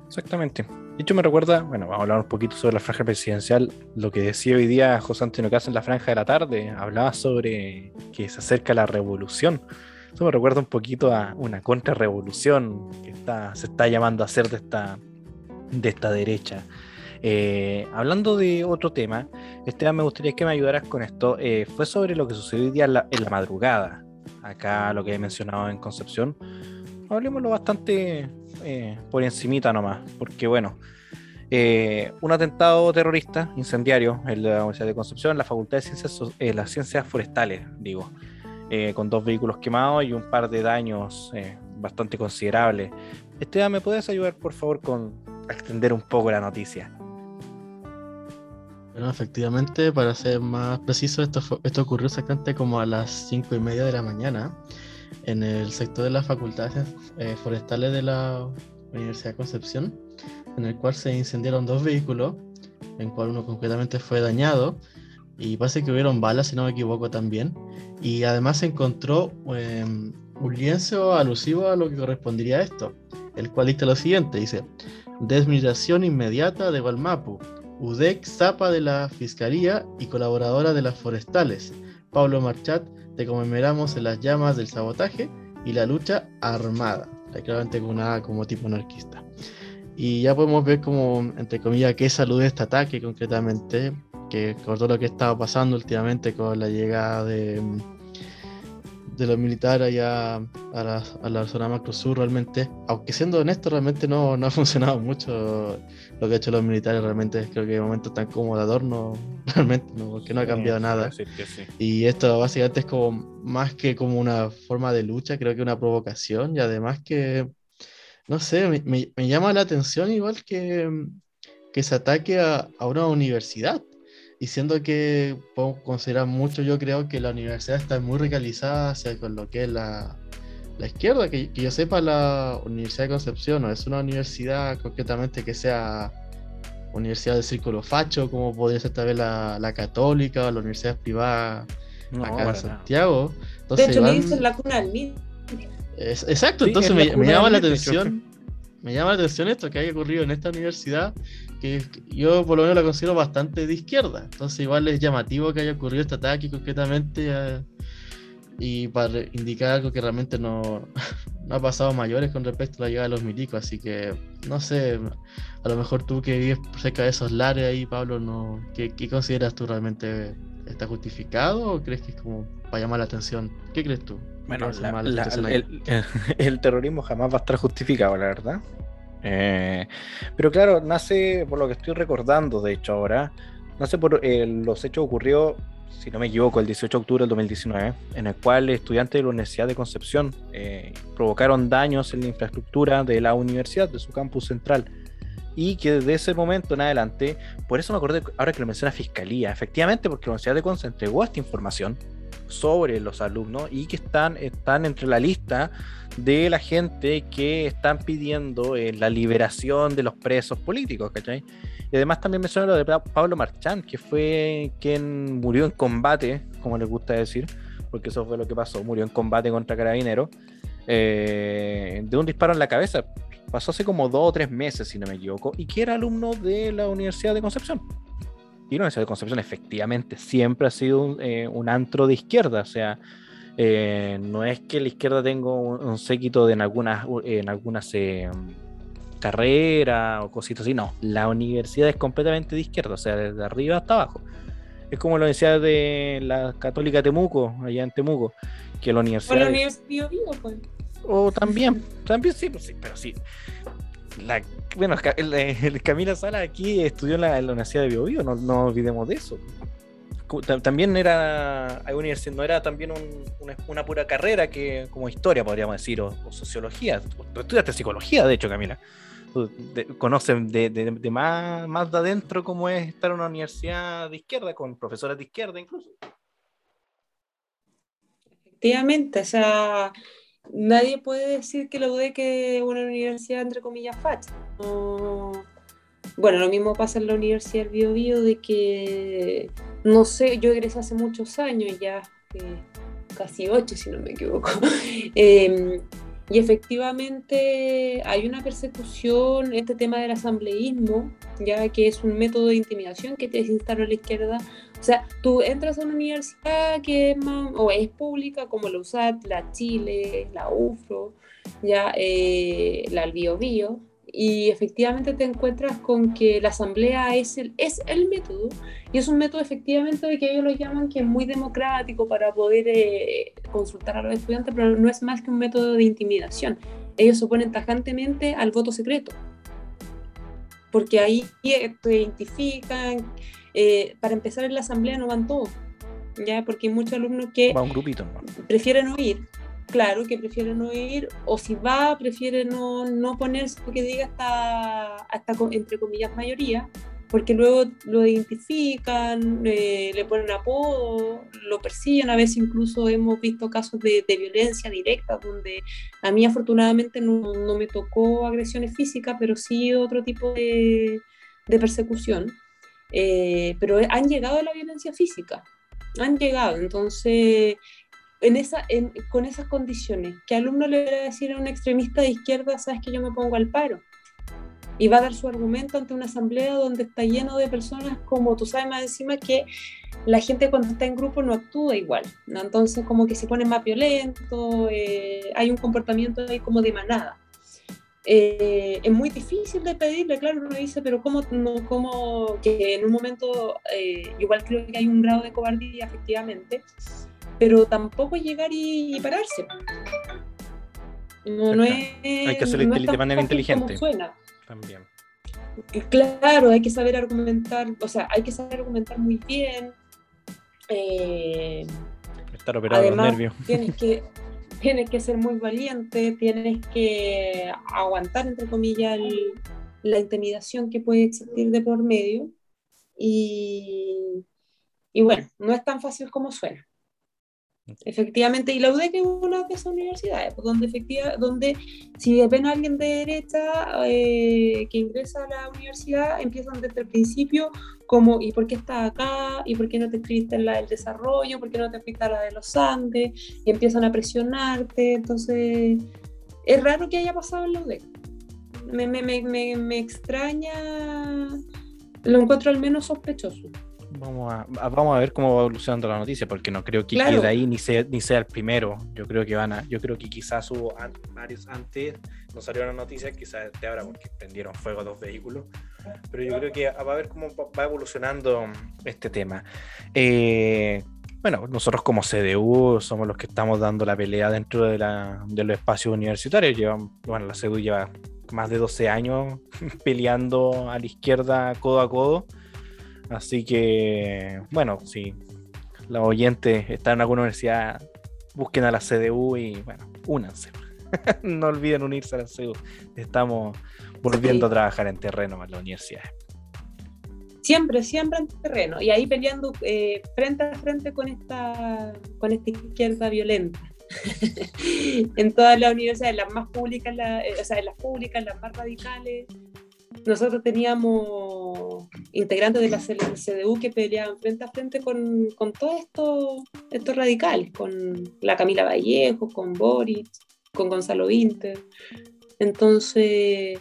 Exactamente. De hecho, me recuerda, bueno, vamos a hablar un poquito sobre la franja presidencial. Lo que decía hoy día José Antonio Casa en la franja de la tarde, hablaba sobre que se acerca la revolución. Eso me recuerda un poquito a una contrarrevolución que se está llamando a hacer de esta, de esta derecha. Eh, hablando de otro tema, Esteban, me gustaría que me ayudaras con esto. Eh, fue sobre lo que sucedió hoy día en la, madrugada. Acá lo que he mencionado en Concepción. Hablemoslo bastante eh, por encimita nomás, porque bueno, un atentado terrorista incendiario en la Universidad de Concepción, en la Facultad de Ciencias, las Ciencias Forestales, digo, con dos vehículos quemados y un par de daños bastante considerables. Esteban, ¿me puedes ayudar por favor con extender un poco la noticia? Bueno, efectivamente, para ser más preciso, esto ocurrió exactamente como a las cinco y media de la mañana en el sector de las facultades eh, forestales de la Universidad de Concepción, en el cual se incendiaron dos vehículos, en cual uno concretamente fue dañado, y parece que hubieron balas, si no me equivoco también, y además se encontró em, un lienzo alusivo a lo que correspondería a esto, el cual dice lo siguiente, dice, desmigración inmediata de Valmapu, UDEC Zapa de la Fiscalía y colaboradora de las Forestales. Pablo Marchat, te conmemoramos en las llamas del sabotaje y la lucha armada, claramente con una como tipo anarquista. Y ya podemos ver como, entre comillas, qué salud este ataque concretamente, que con todo lo que estaba pasando últimamente con la llegada de de los militares allá a la, a la zona macro sur realmente, aunque siendo honesto, realmente no, no, ha funcionado mucho lo que ha hecho los militares, realmente creo que de momento está como de adorno, realmente, ¿no? porque no ha cambiado nada. Y esto básicamente es como más que como una forma de lucha, creo que una provocación y además que, no sé, me, me, llama la atención igual que, que se ataque a, a una universidad y siendo que podemos considerar mucho, yo creo que la universidad está muy radicalizada hacia con lo que es la, la izquierda, que, yo sepa la Universidad de Concepción no es una universidad concretamente que sea universidad del círculo facho, como podría ser tal vez la, la católica o la universidad privada acá en Santiago. Entonces, de hecho, me dicen la cuna del exacto, entonces me, me, llama la atención me llama la atención esto que haya ocurrido en esta universidad, que yo por lo menos la considero bastante de izquierda. Entonces igual es llamativo que haya ocurrido este ataque concretamente eh, y para indicar algo que realmente no, no, ha pasado mayores con respecto a la llegada de los milicos. Así que no sé, a lo mejor tú que vives cerca de esos lares ahí, Pablo, no, ¿qué, qué consideras tú realmente? ¿Está justificado o crees que es como para llamar la atención? ¿Qué crees tú? Bueno, el, terrorismo jamás va a estar justificado, la verdad. Eh, pero claro, nace, por lo que estoy recordando, de hecho, ahora, nace por eh, los hechos ocurrió, si no me equivoco, el 18 de octubre del 2019, en el cual estudiantes de la Universidad de Concepción eh, provocaron daños en la infraestructura de la universidad, de su campus central. Y que desde ese momento en adelante, por eso me acordé ahora que lo menciona Fiscalía, efectivamente, porque la Universidad de Concepción entregó esta información sobre los alumnos y que están, están entre la lista de la gente que están pidiendo eh, la liberación de los presos políticos, ¿cachai? Y además también menciona lo de Pablo Marchán, que fue quien murió en combate, como les gusta decir, porque eso fue lo que pasó, murió en combate contra Carabineros, eh, de un disparo en la cabeza. Pasó hace como dos o tres meses, si no me equivoco, y que era alumno de la Universidad de Concepción. Y la Universidad de Concepción efectivamente siempre ha sido un, eh, antro de izquierda, o sea, eh, no es que la izquierda tenga un, séquito de en algunas, en algunas eh, carreras o cositas así, no, la universidad es completamente de izquierda, o sea, desde arriba hasta abajo. Es como la Universidad de la Católica Temuco, allá en Temuco, que la universidad... O la Universidad de pues. O también, también sí, pues sí, pero sí. Bueno, el, Camila Sala aquí estudió en la, Universidad de Biobío, no, no olvidemos de eso. También era, no era también una, pura carrera que como historia, podríamos decir, o, sociología. Tú estudiaste psicología, de hecho, Camila. conocen de, de, más, más de adentro cómo es estar en una universidad de izquierda, con profesores de izquierda incluso. Efectivamente, o sea, nadie puede decir que la UDEC es una universidad entre comillas facha. Bueno, lo mismo pasa en la Universidad del Bio de que, no sé, yo egresé hace muchos años ya, eh, casi ocho si no me equivoco. Em, Y efectivamente hay una persecución, este tema del asambleísmo, ya que es un método de intimidación que te instaló la izquierda. O sea, tú entras a una universidad que es, o es pública, como la USAT, la Chile, la UFRO, ya, eh, la Bio Bio, y efectivamente te encuentras con que la asamblea es el, es el método y es un método efectivamente de que ellos lo llaman que es muy democrático para poder eh, consultar a los estudiantes, pero no es más que un método de intimidación. Ellos se oponen tajantemente al voto secreto, porque ahí te identifican, eh, para empezar en la asamblea no van todos, ya porque hay muchos alumnos que Va un grupito, ¿no? prefieren oír claro, que prefiere no ir, o si va, prefiere no, no ponerse porque diga hasta, hasta entre comillas mayoría, porque luego lo identifican, eh, le ponen apodo, lo persiguen, a veces incluso hemos visto casos de, violencia directa, donde a mí afortunadamente no, no, me tocó agresiones físicas, pero sí otro tipo de, de persecución. Eh, pero han llegado a la violencia física, han llegado, entonces en esa, en, con esas condiciones, ¿qué alumno le va a decir a un extremista de izquierda, sabes que yo me pongo al paro? Y va a dar su argumento ante una asamblea donde está lleno de personas como tú sabes más encima que la gente cuando está en grupo no actúa igual, entonces como que se pone más violento, eh, hay un comportamiento ahí como de manada. Eh, es muy difícil de pedirle, claro, uno dice, pero ¿cómo, no, cómo que en un momento, eh, igual creo que hay un grado de cobardía, efectivamente, pero tampoco llegar y, pararse. No, no es, hay que hacerlo de manera inteligente. Suena. También. Claro, hay que saber argumentar, o sea, hay que saber argumentar muy bien. Eh, Estar operado además, los nervios. Tienes que, tienes que ser muy valiente, tienes que aguantar, entre comillas, la intimidación que puede existir de por medio. Y, y bueno, no es tan fácil como suena. Efectivamente, y la UDEC es una de esas universidades, pues, donde, efectiva, donde si ven a alguien de derecha eh, que ingresa a la universidad, empiezan desde el principio como, ¿y por qué estás acá? ¿Y por qué no te escribiste en la del desarrollo? ¿Por qué no te a la de los Andes? Y empiezan a presionarte, entonces es raro que haya pasado en la UDEC. Me, me, me, me extraña, lo encuentro al menos sospechoso. Vamos a, vamos a ver cómo va evolucionando la noticia, porque no creo que quede ahí ni sea, ni sea el primero. Yo creo que van a, yo creo que quizás hubo varios antes, no salió la noticia, quizás de ahora porque prendieron fuego a dos vehículos. Pero yo creo que va a ver cómo va evolucionando este tema. Eh, bueno, nosotros como CDU somos los que estamos dando la pelea dentro de, la, de los espacios universitarios. Llevan, bueno, la CDU lleva más de 12 años peleando a la izquierda codo a codo Así que, bueno, si los oyentes están en alguna universidad, busquen a la CDU y, bueno, únanse. no olviden unirse a la CDU. Estamos volviendo a trabajar en terreno en la universidad. Siempre, siempre en terreno. Y ahí peleando eh, frente a frente con esta, con esta izquierda violenta. en todas las universidades, las más públicas, eh, o sea, en las públicas, las más radicales, nosotros teníamos integrantes de la CDU que peleaban frente a frente con, con todos estos, estos radicales, con la Camila Vallejo, con Boris, con Gonzalo Inter. Entonces,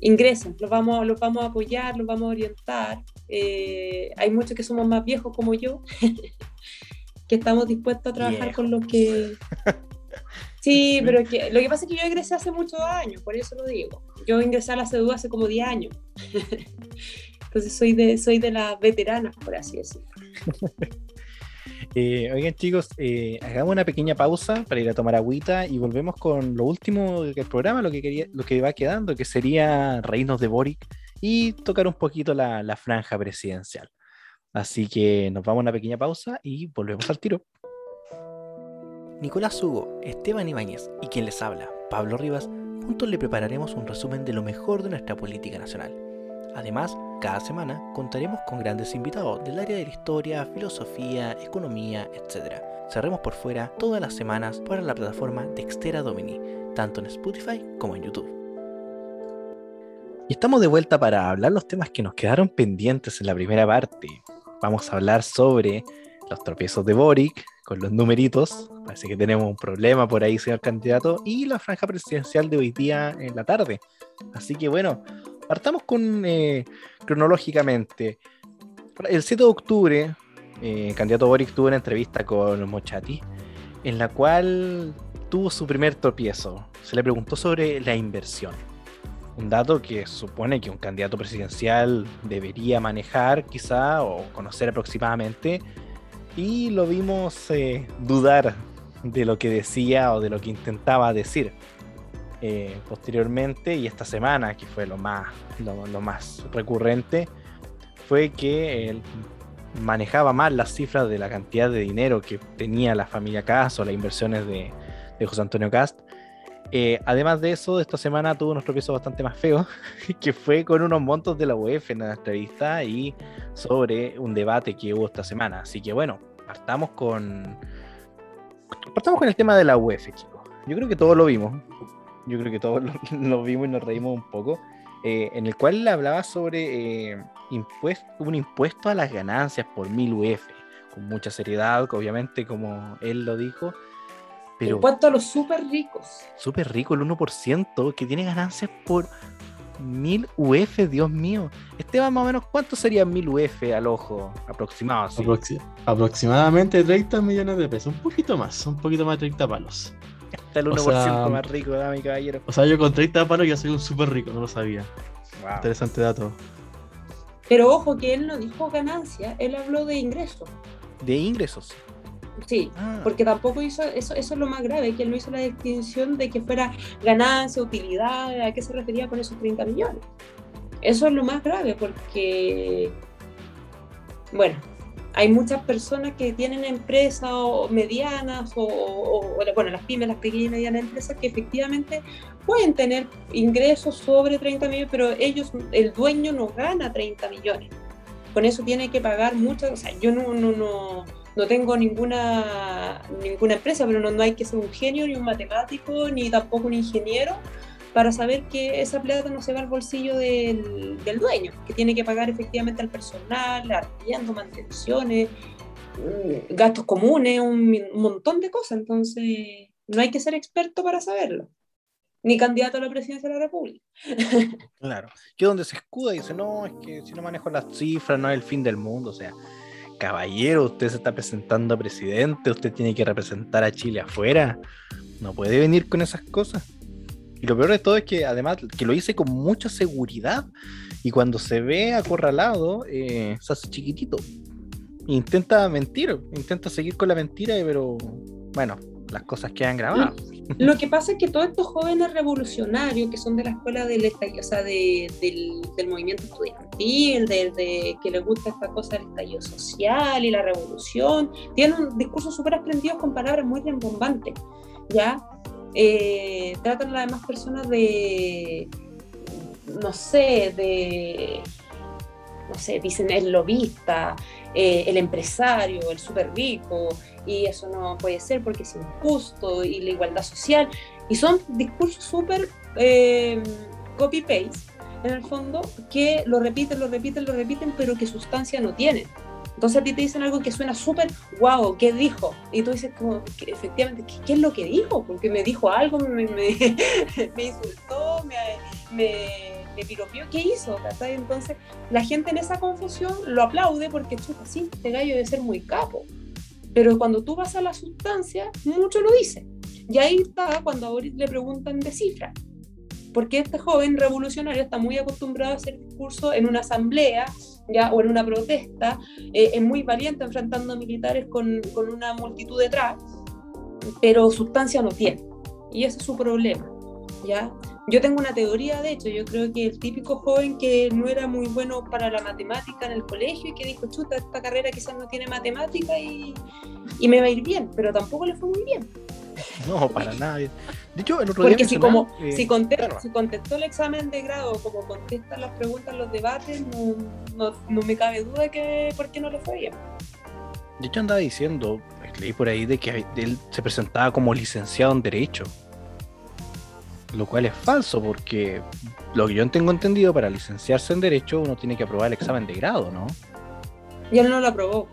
ingresen, los vamos, los vamos a apoyar, los vamos a orientar. Eh, hay muchos que somos más viejos como yo, que estamos dispuestos a trabajar con los que... Sí, pero que, lo que pasa es que yo ingresé hace muchos años, por eso lo digo. Yo ingresé a la CEDU hace como 10 años. Entonces soy de, soy de las veteranas, por así decirlo. Eh, oigan chicos, eh, hagamos una pequeña pausa para ir a tomar agüita y volvemos con lo último del programa, lo que, quería, lo que va quedando, que sería Reinos de Boric y tocar un poquito la, la franja presidencial. Así que nos vamos a una pequeña pausa y volvemos al tiro. Nicolás Hugo, Esteban Ibáñez y quien les habla, Pablo Rivas, juntos le prepararemos un resumen de lo mejor de nuestra política nacional. Además, cada semana contaremos con grandes invitados del área de la historia, filosofía, economía, etc. Cerremos por fuera todas las semanas para la plataforma Dextera Domini, tanto en Spotify como en YouTube. Y estamos de vuelta para hablar los temas que nos quedaron pendientes en la primera parte. Vamos a hablar sobre los tropiezos de Boric, con los numeritos, Así que tenemos un problema por ahí, señor candidato, y la franja presidencial de hoy día en la tarde. Así que bueno, partamos con eh, cronológicamente. El 7 de octubre, eh, el candidato Boric tuvo una entrevista con Mochati, en la cual tuvo su primer tropiezo. Se le preguntó sobre la inversión. Un dato que supone que un candidato presidencial debería manejar quizá o conocer aproximadamente. Y lo vimos eh, dudar de lo que decía o de lo que intentaba decir. Eh, posteriormente y esta semana, que fue lo más, lo, más recurrente, fue que manejaba mal las cifras de la cantidad de dinero que tenía la familia Cast o las inversiones de, de José Antonio Cast. Eh, además de eso, esta semana tuvo unos tropiezos bastante más feos, que fue con unos montos de la UEF en la entrevista y sobre un debate que hubo esta semana. Así que bueno, partamos con, partamos con el tema de la UEF, chicos. Yo creo que todos lo vimos yo creo que todos lo, vimos y nos reímos un poco, eh, en el cual hablaba sobre eh, un impuesto a las ganancias por mil UF, con mucha seriedad, obviamente, como él lo dijo. Pero impuesto a los súper ricos. Súper rico, el 1%, que tiene ganancias por mil UF, Dios mío. Esteban, más o menos, ¿cuánto sería mil UF al ojo aproximado? aproximadamente 30 millones de pesos, un poquito más, un poquito más de 30 palos. Está el 1% más rico, mi caballero. O sea, yo con 30 palos ya soy un súper rico, no lo sabía. Interesante dato. Pero ojo que él no dijo ganancia, él habló de ingresos. ¿De ingresos? Sí, ah. porque tampoco hizo, eso, eso es lo más grave, que él no hizo la distinción de que fuera ganancia, utilidad, a qué se refería con esos 30 millones. Eso es lo más grave, porque, bueno, hay muchas personas que tienen empresas o medianas o, bueno, las pymes, las pequeñas y medianas empresas que efectivamente pueden tener ingresos sobre 30 millones, pero ellos, el dueño no gana 30 millones. Con eso tiene que pagar muchas, o sea, yo no, no, no, no tengo ninguna, ninguna empresa, pero no, no hay que ser un genio, ni un matemático, ni tampoco un ingeniero para saber que esa plata no se va al bolsillo del, dueño, que tiene que pagar efectivamente al personal, arriendo, mantenciones, mm, gastos comunes, un, montón de cosas. Entonces, no hay que ser experto para saberlo ni candidato a la presidencia de la República. Claro, que donde se escuda y dice, no, es que si no manejo las cifras no es el fin del mundo, o sea, caballero, usted se está presentando a presidente, usted tiene que representar a Chile afuera, no puede venir con esas cosas. Y lo peor de todo es que además que lo hice con mucha seguridad y cuando se ve acorralado eh, se hace chiquitito. Intenta mentir, intenta seguir con la mentira, pero bueno, las cosas quedan grabadas. Lo que pasa es que todos estos jóvenes revolucionarios que son de la escuela del, o sea, del, del, movimiento estudiantil, de, que les gusta esta cosa del estallido social y la revolución, tienen un discurso súper aprendido con palabras muy rembombantes, ¿ya? eh, tratan a las demás personas de, no sé, de, no sé, dicen el lobista, eh, el empresario, el súper rico, y eso no puede ser porque es injusto, y la igualdad social, y son discursos súper eh, copy-paste, en el fondo, que lo repiten, lo repiten, lo repiten, pero que sustancia no tienen. Entonces a ti te dicen algo que suena súper, wow, ¿qué dijo? Y tú dices, como, efectivamente, ¿qué, es lo que dijo? Porque me dijo algo, me, me, insultó, me, me, piropió, ¿qué hizo? Entonces la gente en esa confusión lo aplaude porque, chuta, sí, este gallo debe ser muy capo. Pero cuando tú vas a la sustancia, mucho lo dice. Y ahí está cuando a le preguntan de cifra porque este joven revolucionario está muy acostumbrado a hacer discursos en una asamblea ¿ya? o en una protesta, eh, es muy valiente enfrentando militares con, con, una multitud detrás, pero sustancia no tiene, y ese es su problema. ¿ya? Yo tengo una teoría, de hecho, yo creo que el típico joven que no era muy bueno para la matemática en el colegio y que dijo, chuta, esta carrera quizás no tiene matemática y, y me va a ir bien, pero tampoco le fue muy bien. No, para nadie. De hecho, el otro Porque si, como, eh, si, contestó, el examen de grado como contestan las preguntas los debates, no, no, me cabe duda que por qué no le fue bien. De hecho, andaba diciendo, leí por ahí de que él se presentaba como licenciado en Derecho. Lo cual es falso, porque lo que yo tengo entendido, para licenciarse en Derecho uno tiene que aprobar el examen de grado, ¿no? Y él no lo aprobó.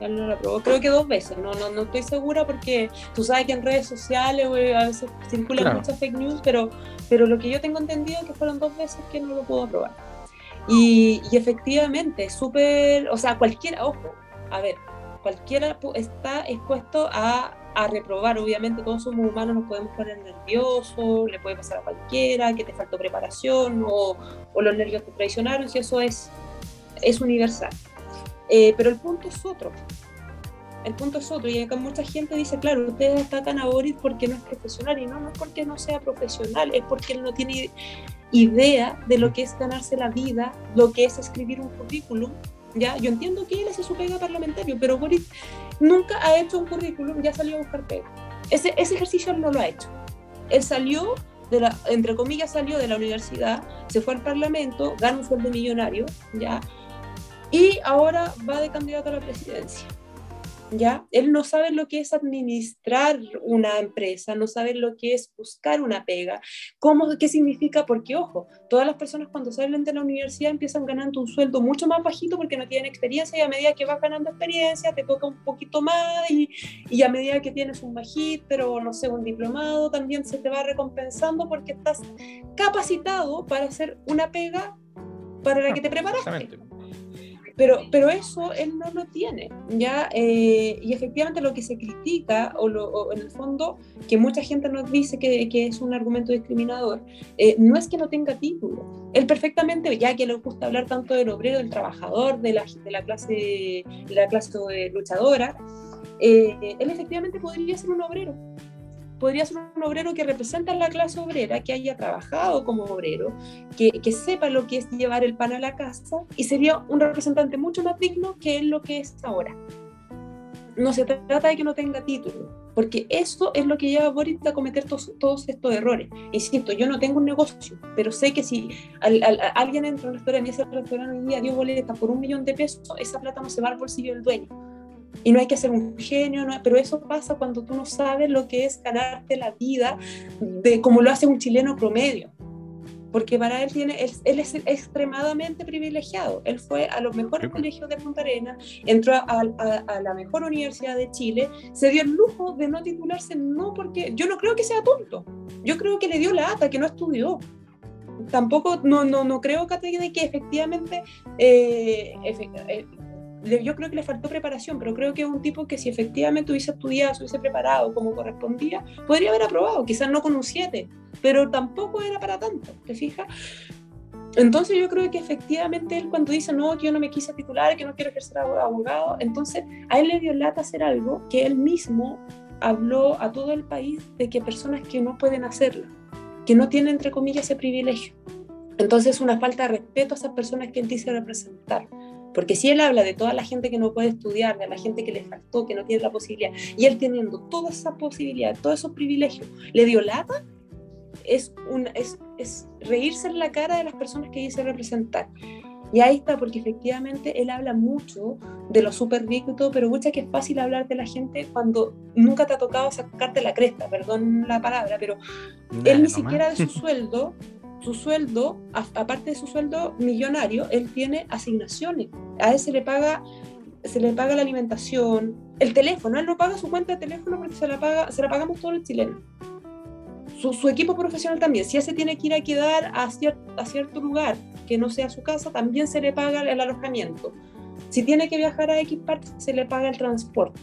él no la aprobó, creo que dos veces, no, no, no estoy segura porque tú sabes que en redes sociales a veces circulan muchas fake news, pero, pero lo que yo tengo entendido es que fueron dos veces que no lo pudo aprobar. Y, y efectivamente, súper, o sea, cualquiera, ojo, a ver, cualquiera está expuesto a, a, reprobar, obviamente todos somos humanos, nos podemos poner nerviosos, le puede pasar a cualquiera, que te faltó preparación o, los nervios te traicionaron, si eso es, es universal. Eh, pero el punto es otro. El punto es otro. Y acá mucha gente dice, claro, usted atacan a Boris porque no es profesional. Y no, no es porque no sea profesional, es porque él no tiene idea de lo que es ganarse la vida, lo que es escribir un currículum. ¿Ya? Yo entiendo que él hace su pega parlamentario, pero Boris nunca ha hecho un currículum, ya salió a buscar pega. Ese, ejercicio no lo ha hecho. Él salió de la, entre comillas, salió de la universidad, se fue al parlamento, gana un sueldo millonario, ¿ya? y ahora va de candidato a la presidencia. ¿Ya? Él no sabe lo que es administrar una empresa, no sabe lo que es buscar una pega, cómo, qué significa, porque ojo, todas las personas cuando salen de la universidad empiezan ganando un sueldo mucho más bajito porque no tienen experiencia y a medida que vas ganando experiencia te toca un poquito más y, y a medida que tienes un magíster o no sé, un diplomado también se te va recompensando porque estás capacitado para hacer una pega para la que te preparaste. Pero, pero eso él no lo tiene, ¿ya? Eh, y efectivamente lo que se critica, o, lo, en el fondo, que mucha gente nos dice que, que es un argumento discriminador, eh, no es que no tenga título. Él perfectamente, ya que le gusta hablar tanto del obrero, del trabajador, de la, de la clase, de la clase luchadora, eh, él efectivamente podría ser un obrero, podría ser un obrero que representa a la clase obrera, que haya trabajado como obrero, que, que, sepa lo que es llevar el pan a la casa y sería un representante mucho más digno que lo que es ahora. No se trata de que no tenga título, porque eso es lo que lleva a Boris a cometer todos, todos estos errores. Insisto, yo no tengo un negocio, pero sé que si al, al, alguien entra a un restaurante y ese restaurante hoy día dio boleta por un millón de pesos, esa plata no se va al bolsillo del dueño y no hay que ser un genio, no, pero eso pasa cuando tú no sabes lo que es ganarte la vida de como lo hace un chileno promedio. Porque para él, tiene, él, es extremadamente privilegiado. Él fue a los mejores colegios de Punta Arenas, entró a, a, a, la mejor universidad de Chile, se dio el lujo de no titularse, no porque yo no creo que sea tonto, yo creo que le dio la ata, que no estudió, tampoco, no, no, no creo que efectivamente eh, eh, yo creo que le faltó preparación, pero creo que es un tipo que si efectivamente hubiese estudiado, se hubiese preparado como correspondía, podría haber aprobado, quizás no con un 7, pero tampoco era para tanto, ¿te fijas? Entonces yo creo que efectivamente él cuando dice, no, que yo no me quise titular, que no quiero ejercer abogado, entonces a él le dio lata hacer algo que él mismo habló a todo el país de que personas que no pueden hacerlo, que no tienen entre comillas ese privilegio. Entonces es una falta de respeto a esas personas que él dice representar. Porque si él habla de toda la gente que no puede estudiar, de la gente que le faltó, que no tiene la posibilidad, y él teniendo toda esa posibilidad, todos esos privilegios, le dio lata, es, un, es, es reírse en la cara de las personas que dice representar. Y ahí está, porque efectivamente él habla mucho de lo súper rico y todo, pero mucha que es fácil hablar de la gente cuando nunca te ha tocado sacarte la cresta, perdón la palabra, pero él ni siquiera de su sueldo su sueldo, aparte de su sueldo millonario, él tiene asignaciones. A él se le paga, se le paga la alimentación, el teléfono. Él no paga su cuenta de teléfono porque se la, paga, se la pagamos todos los chilenos. Su, equipo profesional también. Si él se tiene que ir a quedar a cierto lugar que no sea su casa, también se le paga el alojamiento. Si tiene que viajar a X parte, se le paga el transporte.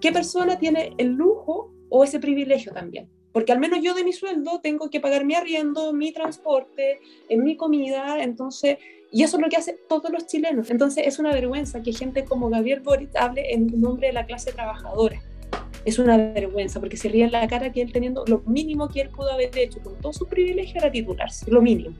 ¿Qué persona tiene el lujo o ese privilegio también? Porque al menos yo de mi sueldo tengo que pagar mi arriendo, mi transporte, en mi comida, entonces, y eso es lo que hacen todos los chilenos. Entonces es una vergüenza que gente como Gabriel Boric hable en nombre de la clase trabajadora. Es una vergüenza porque se ríe en la cara que él teniendo lo mínimo que él pudo haber hecho con todo su privilegio era titularse, lo mínimo.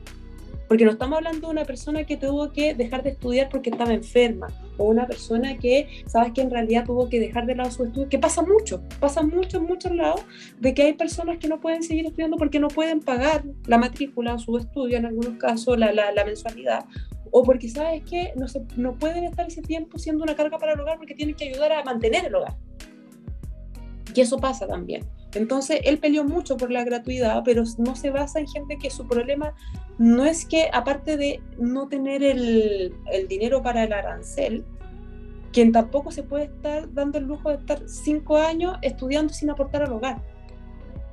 Porque no estamos hablando de una persona que tuvo que dejar de estudiar porque estaba enferma, o una persona que, sabes que en realidad tuvo que dejar de lado su estudio, que pasa mucho, pasa mucho en muchos lados, de que hay personas que no pueden seguir estudiando porque no pueden pagar la matrícula, su estudio, en algunos casos la, la, la mensualidad, o porque sabes que no, se, no pueden estar ese tiempo siendo una carga para el hogar porque tienen que ayudar a mantener el hogar. Y eso pasa también. Entonces, él peleó mucho por la gratuidad, pero no se basa en gente que su problema no es que, aparte de no tener el, el dinero para el arancel, quien tampoco se puede estar dando el lujo de estar cinco años estudiando sin aportar al hogar.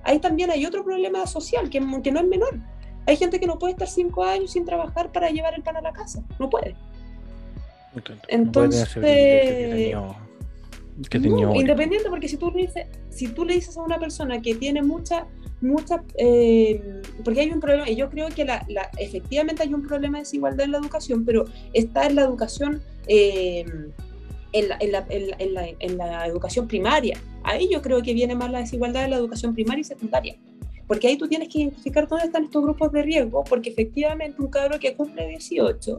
Ahí también hay otro problema social que, que no es menor. Hay gente que no puede estar cinco años sin trabajar para llevar el pan a la casa. No puede. Entonces, independiente, porque si tú le dices, si tú le dices a una persona que tiene mucha, mucha, eh, porque hay un problema, y yo creo que la, efectivamente hay un problema de desigualdad en la educación, pero está en la educación, eh, en, la, en, la, en, la, en la educación primaria. Ahí yo creo que viene más la desigualdad en la educación primaria y secundaria porque ahí tú tienes que identificar dónde están estos grupos de riesgo, porque efectivamente un cabro que cumple 18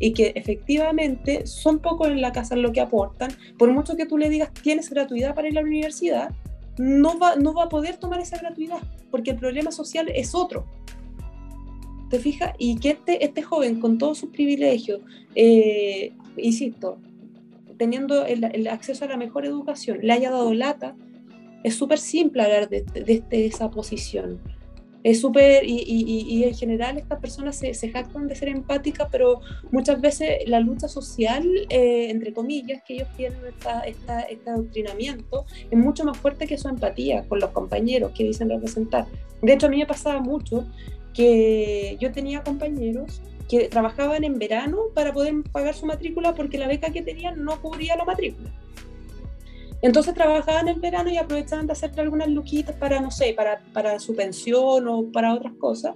y que efectivamente son pocos en la casa lo que aportan, por mucho que tú le digas tienes gratuidad para ir a la universidad, no va, no va a poder tomar esa gratuidad, porque el problema social es otro. ¿Te fijas? Y que este, este joven, con todos sus privilegios, eh, insisto, teniendo el, acceso a la mejor educación, le haya dado lata, es súper simple hablar de, de, de, esa posición es súper, y, y, en general estas personas se, se, jactan de ser empáticas, pero muchas veces la lucha social, eh, entre comillas, que ellos tienen esta, esta, este adoctrinamiento, es mucho más fuerte que su empatía con los compañeros que dicen representar. De hecho, a mí me pasaba mucho que yo tenía compañeros que trabajaban en verano para poder pagar su matrícula porque la beca que tenían no cubría la matrícula. Entonces trabajaban en verano y aprovechaban de hacer algunas luquitas para, no sé, para, para su pensión o para otras cosas.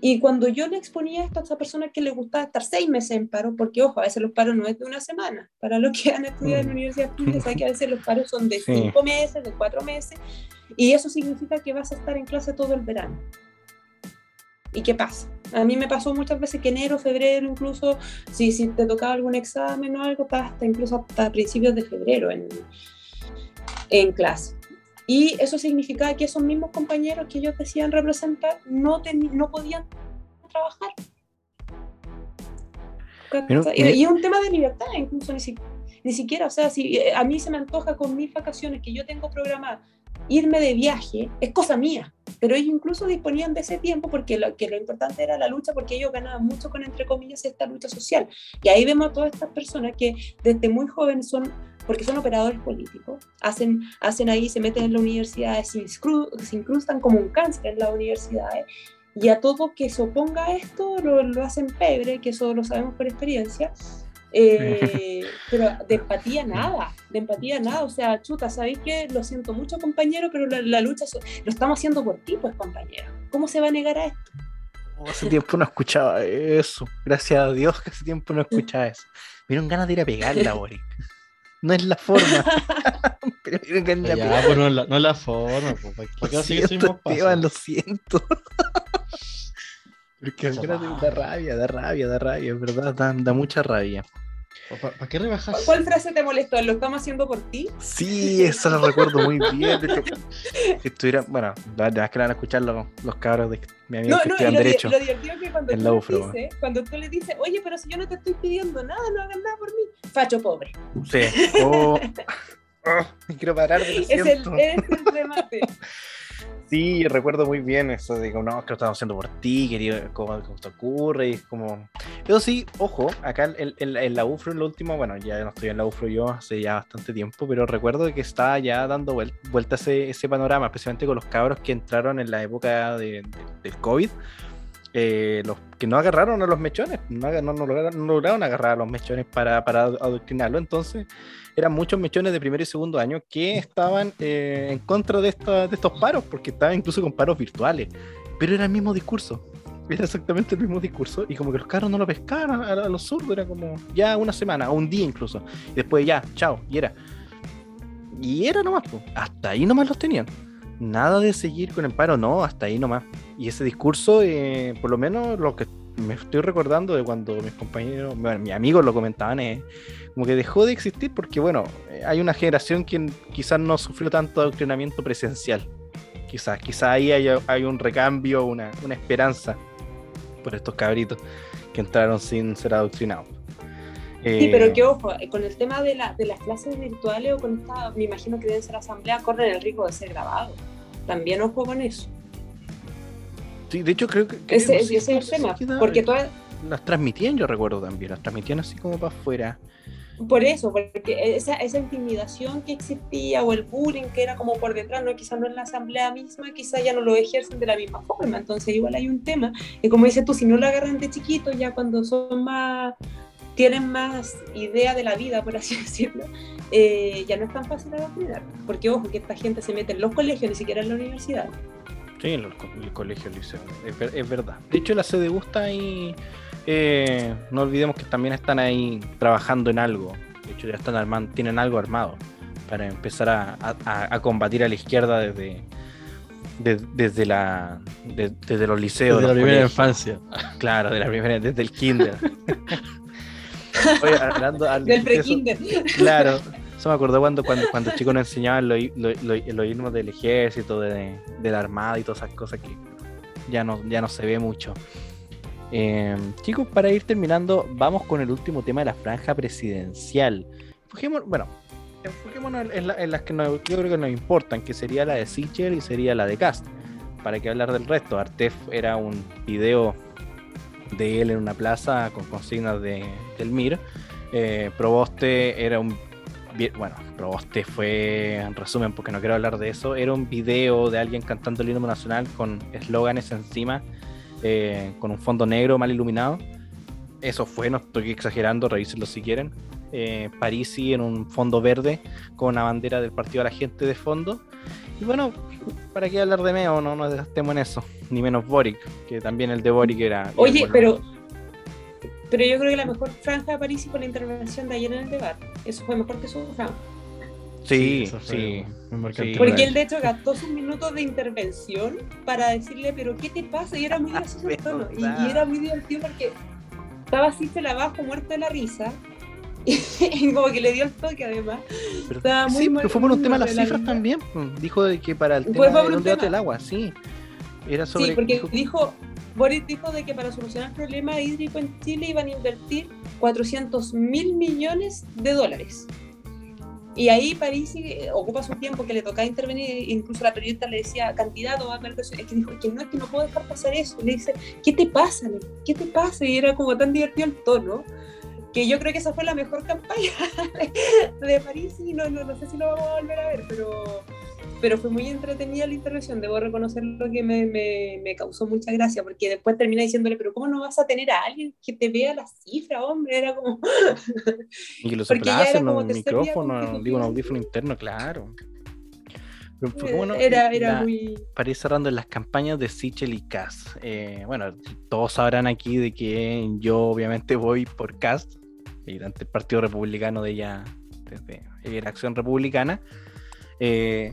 Y cuando yo le exponía esto a esa persona que le gustaba estar seis meses en paro, porque ojo, a veces los paros no es de una semana, para los que han estudiado en la mm. universidad pública, saben que a veces los paros son de cinco meses, de cuatro meses, y eso significa que vas a estar en clase todo el verano. ¿Y qué pasa? A mí me pasó muchas veces que enero, febrero, incluso si, si te tocaba algún examen o algo, hasta incluso hasta principios de febrero en, en clase. Y eso significaba que esos mismos compañeros que ellos decían representar no, no podían trabajar. y, y, es un tema de libertad, incluso ni, ni siquiera, o sea, si eh, a mí se me antoja con mis vacaciones que yo tengo programadas irme de viaje, es cosa mía pero ellos incluso disponían de ese tiempo porque lo, que lo importante era la lucha, porque ellos ganaban mucho con, entre comillas, esta lucha social. Y ahí vemos a todas estas personas que desde muy jóvenes son porque son operadores políticos, hacen, hacen ahí, se meten en la universidad, se, incrustan como un cáncer en las universidades, y a todo que se oponga a esto lo, lo hacen pebre, que eso lo sabemos por experiencia, eh, pero de empatía nada, de empatía nada, o sea, chuta, ¿sabéis que Lo siento mucho, compañero, pero la, lucha lo estamos haciendo por ti, pues, compañero. ¿Cómo se va a negar a esto? Oh, hace tiempo no escuchaba eso. Gracias a Dios que hace tiempo no escuchaba eso. Me dieron ganas de ir a pegarla, Boric. No es la forma. pero ya, pues no, es la, no es la forma. Pues, ¿Para qué siento, Esteban, lo siento. Porque da rabia, da rabia, da rabia, ¿verdad? Da, da mucha rabia. ¿Para qué rebajas? ¿Cuál frase te molestó? ¿Lo estamos haciendo por ti? Sí, eso lo recuerdo muy bien. si estuviera, bueno, además que van a escuchar los, los cabros de mi amigo no, no, lo, derecho. Lo divertido es que cuando tú, le dices, cuando tú le dices, oye, pero si yo no te estoy pidiendo nada, no hagas nada por mí. Facho pobre. Sí. Oh, oh, quiero parar de es el, es el remate. Sí, recuerdo muy bien eso de que no, que lo estamos haciendo por ti, querido, cómo, te ocurre, y es como... Pero sí, ojo, acá en, la UFRO en lo último, bueno, ya no estoy en la UFRO yo hace ya bastante tiempo, pero recuerdo que estaba ya dando vuelta ese, ese panorama, especialmente con los cabros que entraron en la época de, del COVID, eh, los que no agarraron a los mechones, no, lograron, agarrar a los mechones para, para adoctrinarlo, entonces eran muchos mechones de primer y segundo año que estaban eh, en contra de, de estos paros, porque estaban incluso con paros virtuales, pero era el mismo discurso. Era exactamente el mismo discurso y como que los carros no lo pescaron a, los zurdos, era como ya una semana, o un día incluso. Y después ya, chao, y era. Y era nomás, hasta ahí nomás los tenían. Nada de seguir con el paro, no, hasta ahí nomás. Y ese discurso, eh, por lo menos lo que me estoy recordando de cuando mis compañeros, bueno, mis amigos lo comentaban, es como que dejó de existir porque, bueno, eh, hay una generación que quizás no sufrió tanto adoctrinamiento presencial. Quizás, quizás ahí hay, un recambio, una, esperanza por estos cabritos que entraron sin ser adoctrinados. Sí, pero eh, que ojo, eh, con el tema de, la, de las clases virtuales o con esta, me imagino que deben ser asambleas, corren el riesgo de ser grabados. También ojo con eso. Sí, de hecho creo que... ese, es el tema, porque todas... Las transmitían, yo recuerdo también, las transmitían así como para afuera. Por eso, porque esa, esa intimidación que existía o el bullying que era como por detrás, no quizás no en la asamblea misma, quizás ya no lo ejercen de la misma forma. Entonces igual hay un tema. Y como dices tú, si no lo agarran de chiquito, ya cuando son más, tienen más idea de la vida, por así decirlo, eh, ya no es tan fácil adoctrinar. Porque ojo, que esta gente se mete en los colegios, ni siquiera en la universidad. Sí, en el, colegio, el liceo, es, es, verdad. De hecho, la CDU está ahí eh, no olvidemos que también están ahí trabajando en algo. De hecho, ya están armando, tienen algo armado para empezar a, combatir a la izquierda desde, desde la desde los liceos. Desde la primera infancia. Claro, de la primera, desde el kinder. Del pre-kinder. Claro. Eso me acordó cuando, cuando, cuando chicos nos enseñaban los lo, lo, del ejército, de, de, la armada y todas esas cosas que ya no, ya no se ve mucho. Em, chicos, para ir terminando, vamos con el último tema de la franja presidencial. bueno, enfoquémonos en, las que yo creo que nos importan, que sería la de Sichel y sería la de Cast. Para que hablar del resto, Artef era un video de él en una plaza con consignas de, del MIR. Eh, Proboste era un bueno, Proboste fue, en resumen, porque no quiero hablar de eso, era un video de alguien cantando el himno nacional con eslóganes encima eh, con un fondo negro mal iluminado. Eso fue, no estoy exagerando, revísenlo si quieren. Eh, Parisi en un fondo verde con una bandera del partido de la gente de fondo. Y bueno, ¿para qué hablar de Meo? No nos gastemos en eso. Ni menos Boric, que también el de Boric era. Oye, pero. Pero yo creo que la mejor franja de Parisi fue la intervención de ayer en el debate. Eso fue mejor que su franja. Sí, sí. Porque él de hecho gastó sus minutos de intervención para decirle, pero ¿qué te pasa? Y era muy gracioso el tono. Y, era muy divertido porque estaba así se la abajo, muerto de la risa. Y como que le dio el toque además. estaba muy sí, pero fue por un tema de las cifras también. Dijo de que para el tema del del agua, sí. Era sobre... Sí, porque dijo, Boris dijo de que para solucionar el problema hídrico en Chile iban a invertir 400 mil millones de dólares. Y ahí París ocupa su tiempo que le tocaba intervenir, incluso la periodista le decía, candidato, va a es que dijo, que no, es que no puedo dejar pasar eso. Le dice, ¿qué te pasa? ¿Qué te pasa? Y era como tan divertido el tono, que yo creo que esa fue la mejor campaña de París y no, no, no sé si lo vamos a volver a ver, pero pero fue muy entretenida la intervención, debo reconocer lo que me, me, me, causó mucha gracia, porque después termina diciéndole, pero ¿cómo no vas a tener a alguien que te vea la cifra, hombre? Era como... y que lo soplasen en un micrófono, digo, un audífono interno, claro. Pero bueno, era, era muy... Para ir cerrando las campañas de Sichel y Cast. Eh, bueno, todos sabrán aquí de que yo obviamente voy por Cast, ante el Partido Republicano de ella, desde la Acción Republicana. Eh,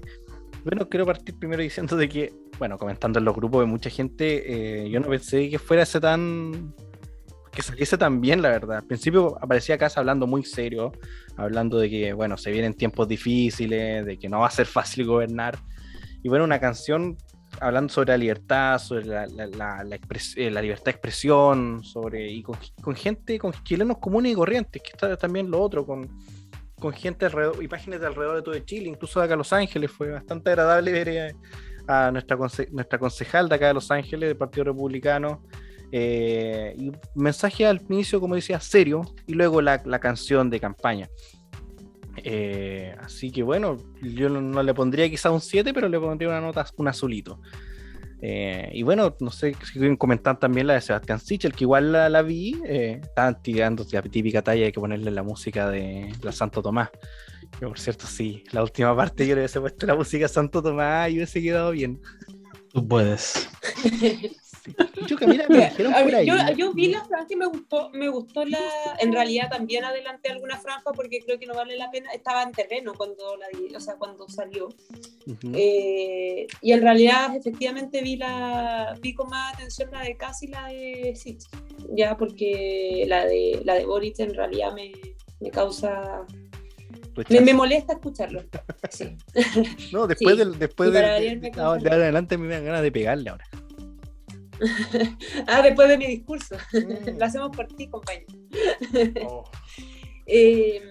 bueno, quiero partir primero diciendo de que, bueno, comentando en los grupos de mucha gente, eh, yo no pensé que fuera ese tan. Que saliese tan bien, la verdad. Al principio aparecía Casa hablando muy serio, hablando de que, bueno, se vienen tiempos difíciles, de que no va a ser fácil gobernar. Y bueno, una canción hablando sobre la libertad, sobre la, la, eh, libertad de expresión, sobre y con, con, gente, con chilenos comunes y corrientes, que está también lo otro, con, con gente alrededor, imágenes de alrededor de todo Chile, incluso de acá a Los Ángeles. Fue bastante agradable ver eh, a nuestra, nuestra concejal de acá de Los Ángeles, del Partido Republicano. Eh, y mensaje al inicio, como decía, serio, y luego la, canción de campaña. Eh, así que bueno, yo no, le pondría quizá un 7, pero le pondría una nota, un azulito. Eh, y bueno, no sé si quieren comentar también la de Sebastián Sichel, que igual la, vi, eh, estaban tirando la típica talla, hay que ponerle la música de la Santo Tomás. Que por cierto, sí, la última parte yo le hubiese puesto la música Santo Tomás y hubiese quedado bien. Tú puedes. Yo, vi la franja y me gustó, me gustó la. En realidad también adelanté alguna franja porque creo que no vale la pena. Estaba en terreno cuando la o sea, cuando salió. Eh, y en realidad, efectivamente, vi la vi con más atención la de Casi y la de Sitch. Ya, porque la de la de Boris en realidad me, me causa me, molesta escucharlo. Sí. No, después del, después de, de, adelante me dan ganas de pegarle ahora. ah, después de mi discurso. Mm. Lo hacemos por ti, compañero. Oh. Em,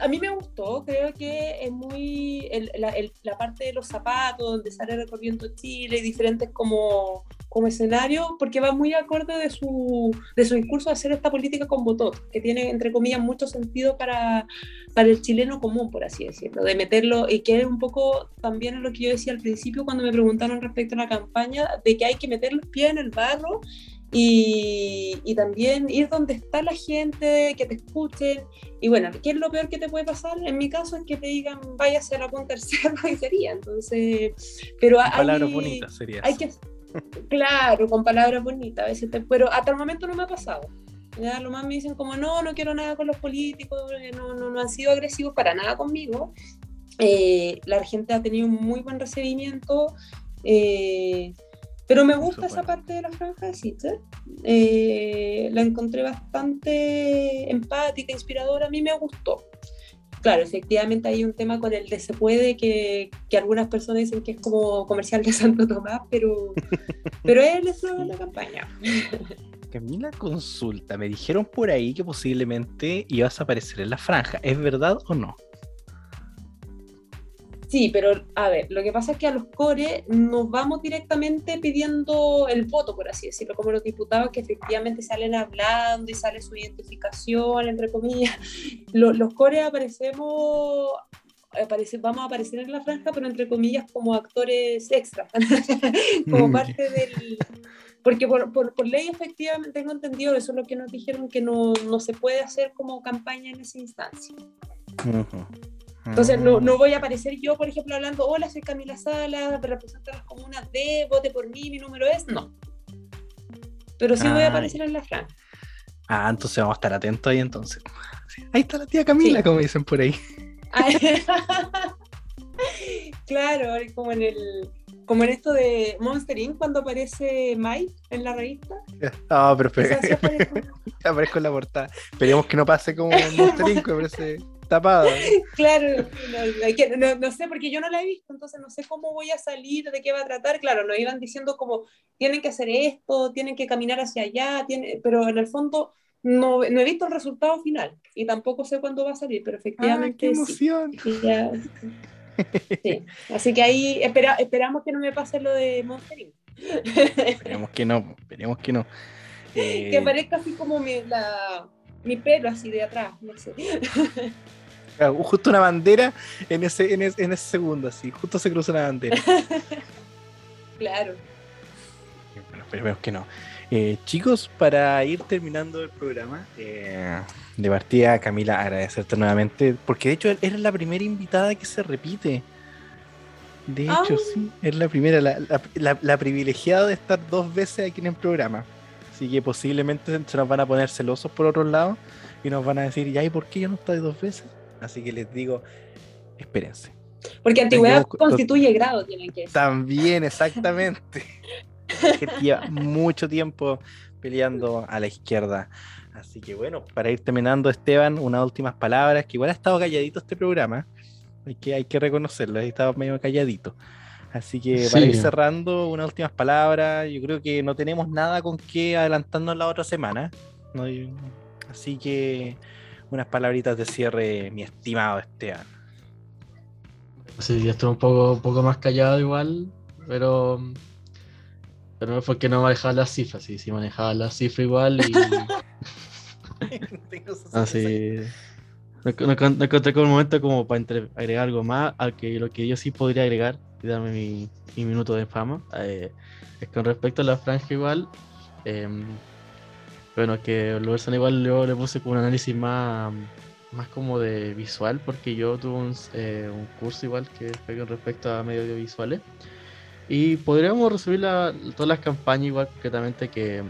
a mí me gustó, creo que es muy la, la, parte de los zapatos, donde sale recorriendo Chile y diferentes como, como escenarios, porque va muy acorde de su, de su discurso de hacer esta política con votos, que tiene, entre comillas, mucho sentido para, para el chileno común, por así decirlo, de meterlo, y que es un poco también lo que yo decía al principio cuando me preguntaron respecto a la campaña, de que hay que meter los pies en el barro y, y, también ir donde está la gente, que te escuchen. Y bueno, ¿qué es lo peor que te puede pasar? En mi caso es que te digan, váyase a la punta del cerro y sería. Entonces, pero hay, palabras bonitas sería. Hay que, claro, con palabras bonitas. A veces pero hasta el momento no me ha pasado. Ya, lo más me dicen como, no, no quiero nada con los políticos, no, no, no han sido agresivos para nada conmigo. Eh, la gente ha tenido un muy buen recibimiento. Eh, pero me gusta esa parte de la franja de Sitzer. Eh, la encontré bastante empática, inspiradora. A mí me gustó. Claro, efectivamente hay un tema con el de se puede que, que algunas personas dicen que es como comercial de Santo Tomás, pero, pero él es la campaña. Camila consulta, me dijeron por ahí que posiblemente ibas a aparecer en la franja. ¿Es verdad o no? Sí, pero a ver, lo que pasa es que a los core nos vamos directamente pidiendo el voto, por así decirlo, como los diputados que efectivamente salen hablando y sale su identificación, entre comillas. Los, los core aparecemos vamos a aparecer en la franja, pero entre comillas como actores extra, como mm. parte del... Porque por, por, por, ley efectivamente tengo entendido, eso es lo que nos dijeron, que no, no se puede hacer como campaña en esa instancia. Entonces no, no, voy a aparecer yo, por ejemplo, hablando, hola, soy Camila Sala, represento a las comunas de, vote por mí, mi número es, no. Pero sí voy a ah, aparecer en la franja. Ah, entonces vamos a estar atentos ahí entonces. Ahí está la tía Camila, como dicen por ahí. claro, como en el como en esto de Monster Inc. cuando aparece Mike en la revista. Ah, pero aparezco en la portada. Esperemos que no pase como Monster Inc. que aparece tapado. Claro, no, no, sé, porque yo no la he visto, entonces no sé cómo voy a salir, de qué va a tratar. Claro, nos iban diciendo como, tienen que hacer esto, tienen que caminar hacia allá, tiene, pero en el fondo no, no, he visto el resultado final y tampoco sé cuándo va a salir, pero efectivamente. qué emoción! Sí, Así que ahí espera, esperamos que no me pase lo de Monster Esperemos que no, esperemos que no. Que eh, parezca así como mi, la, mi pelo así de atrás, no sé. justo una bandera en ese, en ese, segundo, así, justo se cruza una bandera. claro. Bueno, esperemos que no. Eh, chicos, para ir terminando el programa, eh, de partida, Camila, agradecerte nuevamente, porque de hecho eres la primera invitada que se repite. De hecho, sí, es la primera, la, privilegiada de estar dos veces aquí en el programa. Así que posiblemente se nos van a poner celosos por otro lado y nos van a decir, ¿y por qué yo no estoy dos veces? Así que les digo, espérense. Porque antigüedad constituye grado, tienen que También, exactamente. que lleva mucho tiempo peleando a la izquierda. Así que bueno, para ir terminando, Esteban, unas últimas palabras, que igual ha estado calladito este programa, hay que, hay que reconocerlo, ha estado medio calladito. Así que para ir cerrando, unas últimas palabras, yo creo que no tenemos nada con qué adelantarnos la otra semana. Así que unas palabritas de cierre, mi estimado Esteban. Sí, ya estoy un poco, un poco más callado igual, pero pero no fue que no manejaba las cifras, sí, sí manejaba las cifras igual y. Así. No, encontré con un momento como para agregar algo más, al que lo que yo sí podría agregar y darme mi, minuto de fama. Eh, es con respecto a la franja igual. Em, bueno, que lo versan igual yo le puse como un análisis más, más como de visual, porque yo tuve un, eh, un curso igual que con respecto a medios audiovisuales. Y podríamos resumir todas las campañas igual concretamente que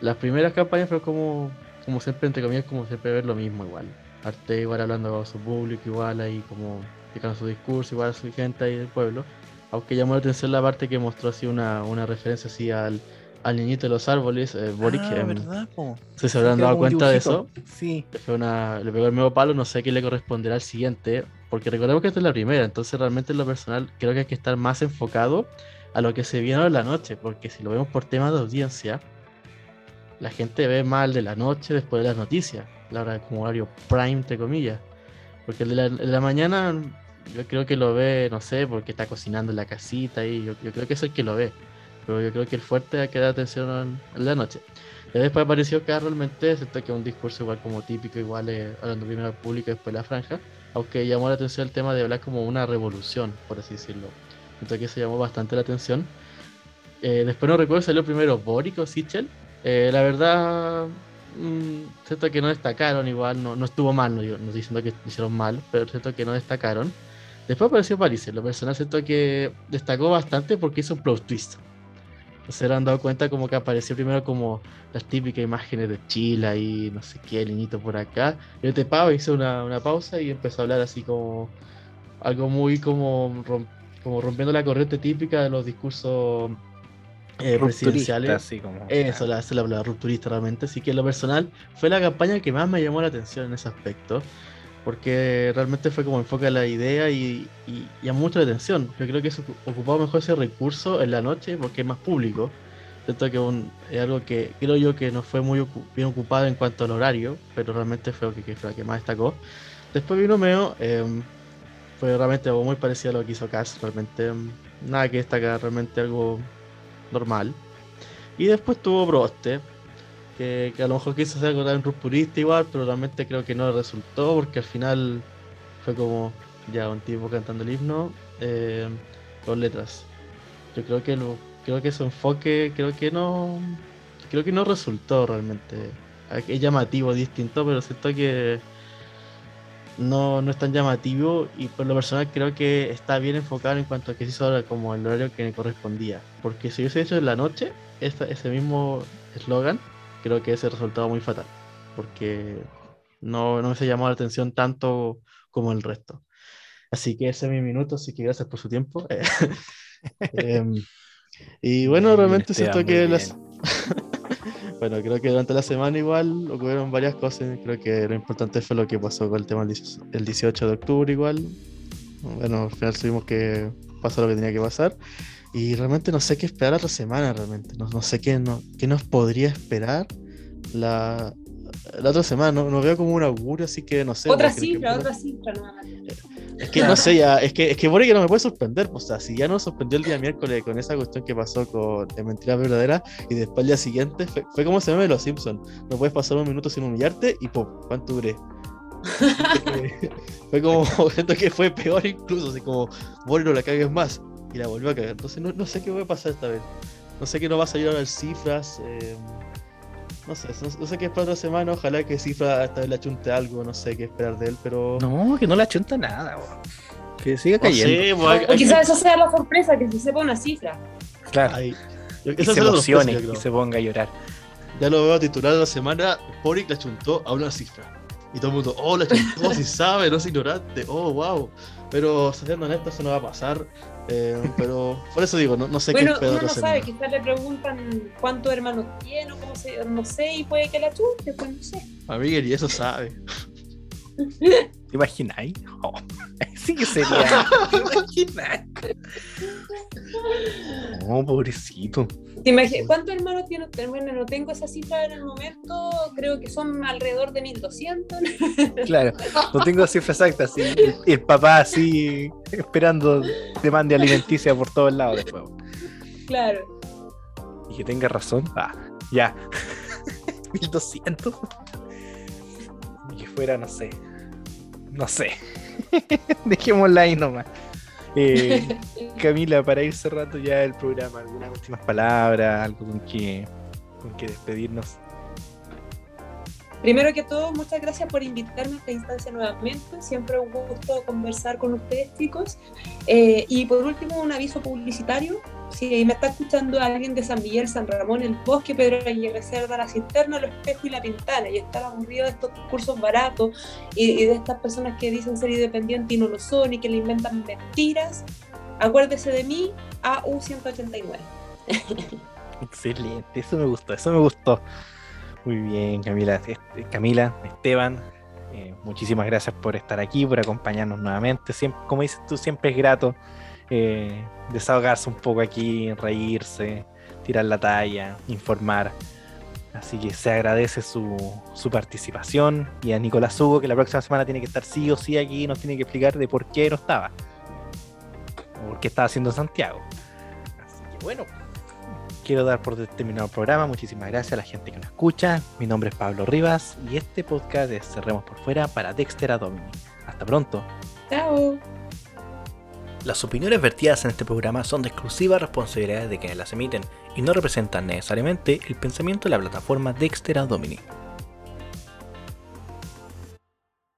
las primeras campañas fue como, como siempre, entre comillas, como siempre ver lo mismo igual. Arte igual hablando a su público igual ahí como explicando su discurso igual a su gente ahí del pueblo. Aunque llamó la atención la parte que mostró así una, una referencia así al, al niñito de los árboles, eh, Boric. Ah, ¿verdad, ¿Se, habrán dado cuenta de eso? Sí. Fue una, le pegó el nuevo palo, no sé qué le corresponderá al siguiente, porque recordemos que esta es la primera, entonces realmente en lo personal creo que hay que estar más enfocado a lo que se viene en la noche, porque si lo vemos por tema de audiencia, la gente ve mal de la noche después de las noticias, la hora como horario prime, entre comillas. Porque el de la, el de la mañana yo creo que lo ve, no sé, porque está cocinando en la casita y yo, yo creo que es el que lo ve. Pero yo creo que el fuerte que da atención en, la noche. Y después apareció realmente siento que un discurso igual como típico, igual eh, hablando primero al público y después la franja, aunque llamó la atención el tema de hablar como una revolución, por así decirlo. Siento que se llamó bastante la atención. Eh, después no recuerdo salió primero Boric o Sichel. Eh, la verdad, mm, siento que no destacaron igual, no, no estuvo mal, no, no estoy diciendo que hicieron mal, pero siento que no destacaron. Después apareció París, lo personal siento que destacó bastante porque hizo un plot twist. Se han dado cuenta como que apareció primero como las típicas imágenes de Chile y no sé qué, el niñito por acá. Y este pavo hizo una, una pausa y empezó a hablar así como algo muy como, como rompiendo la corriente típica de los discursos eh, presidenciales. así como. Eso, la, la palabra rupturista realmente. Así que en lo personal fue la campaña que más me llamó la atención en ese aspecto. Porque realmente fue como enfoca la idea y, y llamó mucho la atención. Yo creo que ocu- ocupaba mejor ese recurso en la noche porque es más público. Siento que es algo que creo yo que no fue muy bien ocupado en cuanto al horario, pero realmente fue lo que, fue la que más destacó. Después vino Meo, em, fue realmente algo muy parecido a lo que hizo Cass, realmente em, nada que destacar, realmente algo normal. Y después tuvo Broste, que, a lo mejor quiso hacer algo tan rupturista igual, pero realmente creo que no resultó porque al final fue como ya un tipo cantando el himno eh, con letras. Yo creo que lo, creo que su enfoque creo que no creo que no resultó realmente. Es llamativo, distinto, pero siento que no, no es tan llamativo y por lo personal creo que está bien enfocado en cuanto a que se hizo ahora como el horario que me correspondía. Porque si hubiese hecho en la noche, ese mismo eslogan, creo que ese resultado muy fatal. Porque no, no se llamó la atención tanto como el resto. Así que ese es mi minuto, así que gracias por su tiempo. Em, y bueno, realmente siento que las... bueno, creo que durante la semana igual ocurrieron varias cosas. Creo que lo importante fue lo que pasó con el tema del 18 el 18 de octubre igual. Bueno, al final tuvimos que pasar lo que tenía que pasar. Y realmente no sé qué esperar la otra semana, realmente. No, no sé qué, no, qué nos podría esperar la, la otra semana. No, no veo como un augurio, así que no sé. Otra creo que- cifra, otra cifra nuevamente. es que no sé, ya, es que, es que Boric no me puede sorprender, pues, o sea, si ya nos sorprendió el día miércoles con esa cuestión que pasó con de Mentira Verdadera y después el día siguiente fue, fue como se ve los Simpsons, no puedes pasar un minuto sin humillarte y pum, ¿cuánto duré? fue como, siento que fue peor incluso, así como, Boric no la cagues más y la volvió a cagar, entonces no, no sé qué va a pasar esta vez, no sé que no va a salir ahora cifras, eh, no sé, no, no sé qué esperar otra semana, ojalá que cifra esta vez le achunte algo, no sé qué esperar de él, pero... No, que no la chunta nada, weón. Que siga cayendo. O quizás esa sea la sorpresa, que se sepa una cifra. Claro. Yo- y se es emocione y se ponga a llorar. Ya lo veo titular de la semana, Boric la chuntó a una cifra. Y todo el mundo, oh, la chuntó, si sabe, no es ignorante, oh, wow. Pero, siendo honesto, eso no va a pasar. Eh, pero, por eso digo, no, no sé Bueno, qué pedo uno no sabe, quizás le preguntan cuántos hermanos tiene o cómo se, no sé, y puede que la chute, pues no sé. A Miguel, y eso sabe. ¿Te imagináis? Oh, sí que sería. Oh, pobrecito. ¿Te ¿Cuántos hermanos tiene usted? Bueno, no tengo esa cifra en el momento, creo que son alrededor de 1200. Claro, no tengo cifra exacta. El, el papá así esperando demanda alimenticia por todos lados después. claro. Y que tenga razón. Ah, ya. 1200. Y que fuera, no sé. No sé. Dejémosla ahí nomás. Eh, Camila, para ir cerrando ya el programa, algunas últimas palabras, algo con que, con que despedirnos. Primero que todo, muchas gracias por invitarme a esta instancia nuevamente. Siempre un gusto conversar con ustedes, chicos. Eh, y por último, un aviso publicitario. Si me está escuchando alguien de San Miguel, San Ramón, El Bosque, Pedro Aguirre Cerda, La Cisterna, Los Espejos y La Pintana, y estar aburrido de estos cursos baratos y, y de estas personas que dicen ser independientes y no lo son y que le inventan mentiras, acuérdese de mí, AU189. Excelente, eso me gustó, eso me gustó. Muy bien, Camila, Camila, Esteban, eh, muchísimas gracias por estar aquí, por acompañarnos nuevamente. Siempre, como dices tú, siempre es grato eh, desahogarse un poco aquí, reírse, tirar la talla, informar. Así que se agradece su, su participación. Y a Nicolás Hugo, que la próxima semana tiene que estar sí o sí aquí, nos tiene que explicar de por qué no estaba. O por qué estaba haciendo Santiago. Así que bueno, quiero dar por terminado el programa. Muchísimas gracias a la gente que nos escucha. Mi nombre es Pablo Rivas y este podcast es Cerremos por Fuera para Dexter Domini. Hasta pronto. Chao. Las opiniones vertidas en este programa son de exclusiva responsabilidad de quienes las emiten y no representan necesariamente el pensamiento de la plataforma Dexter Domini.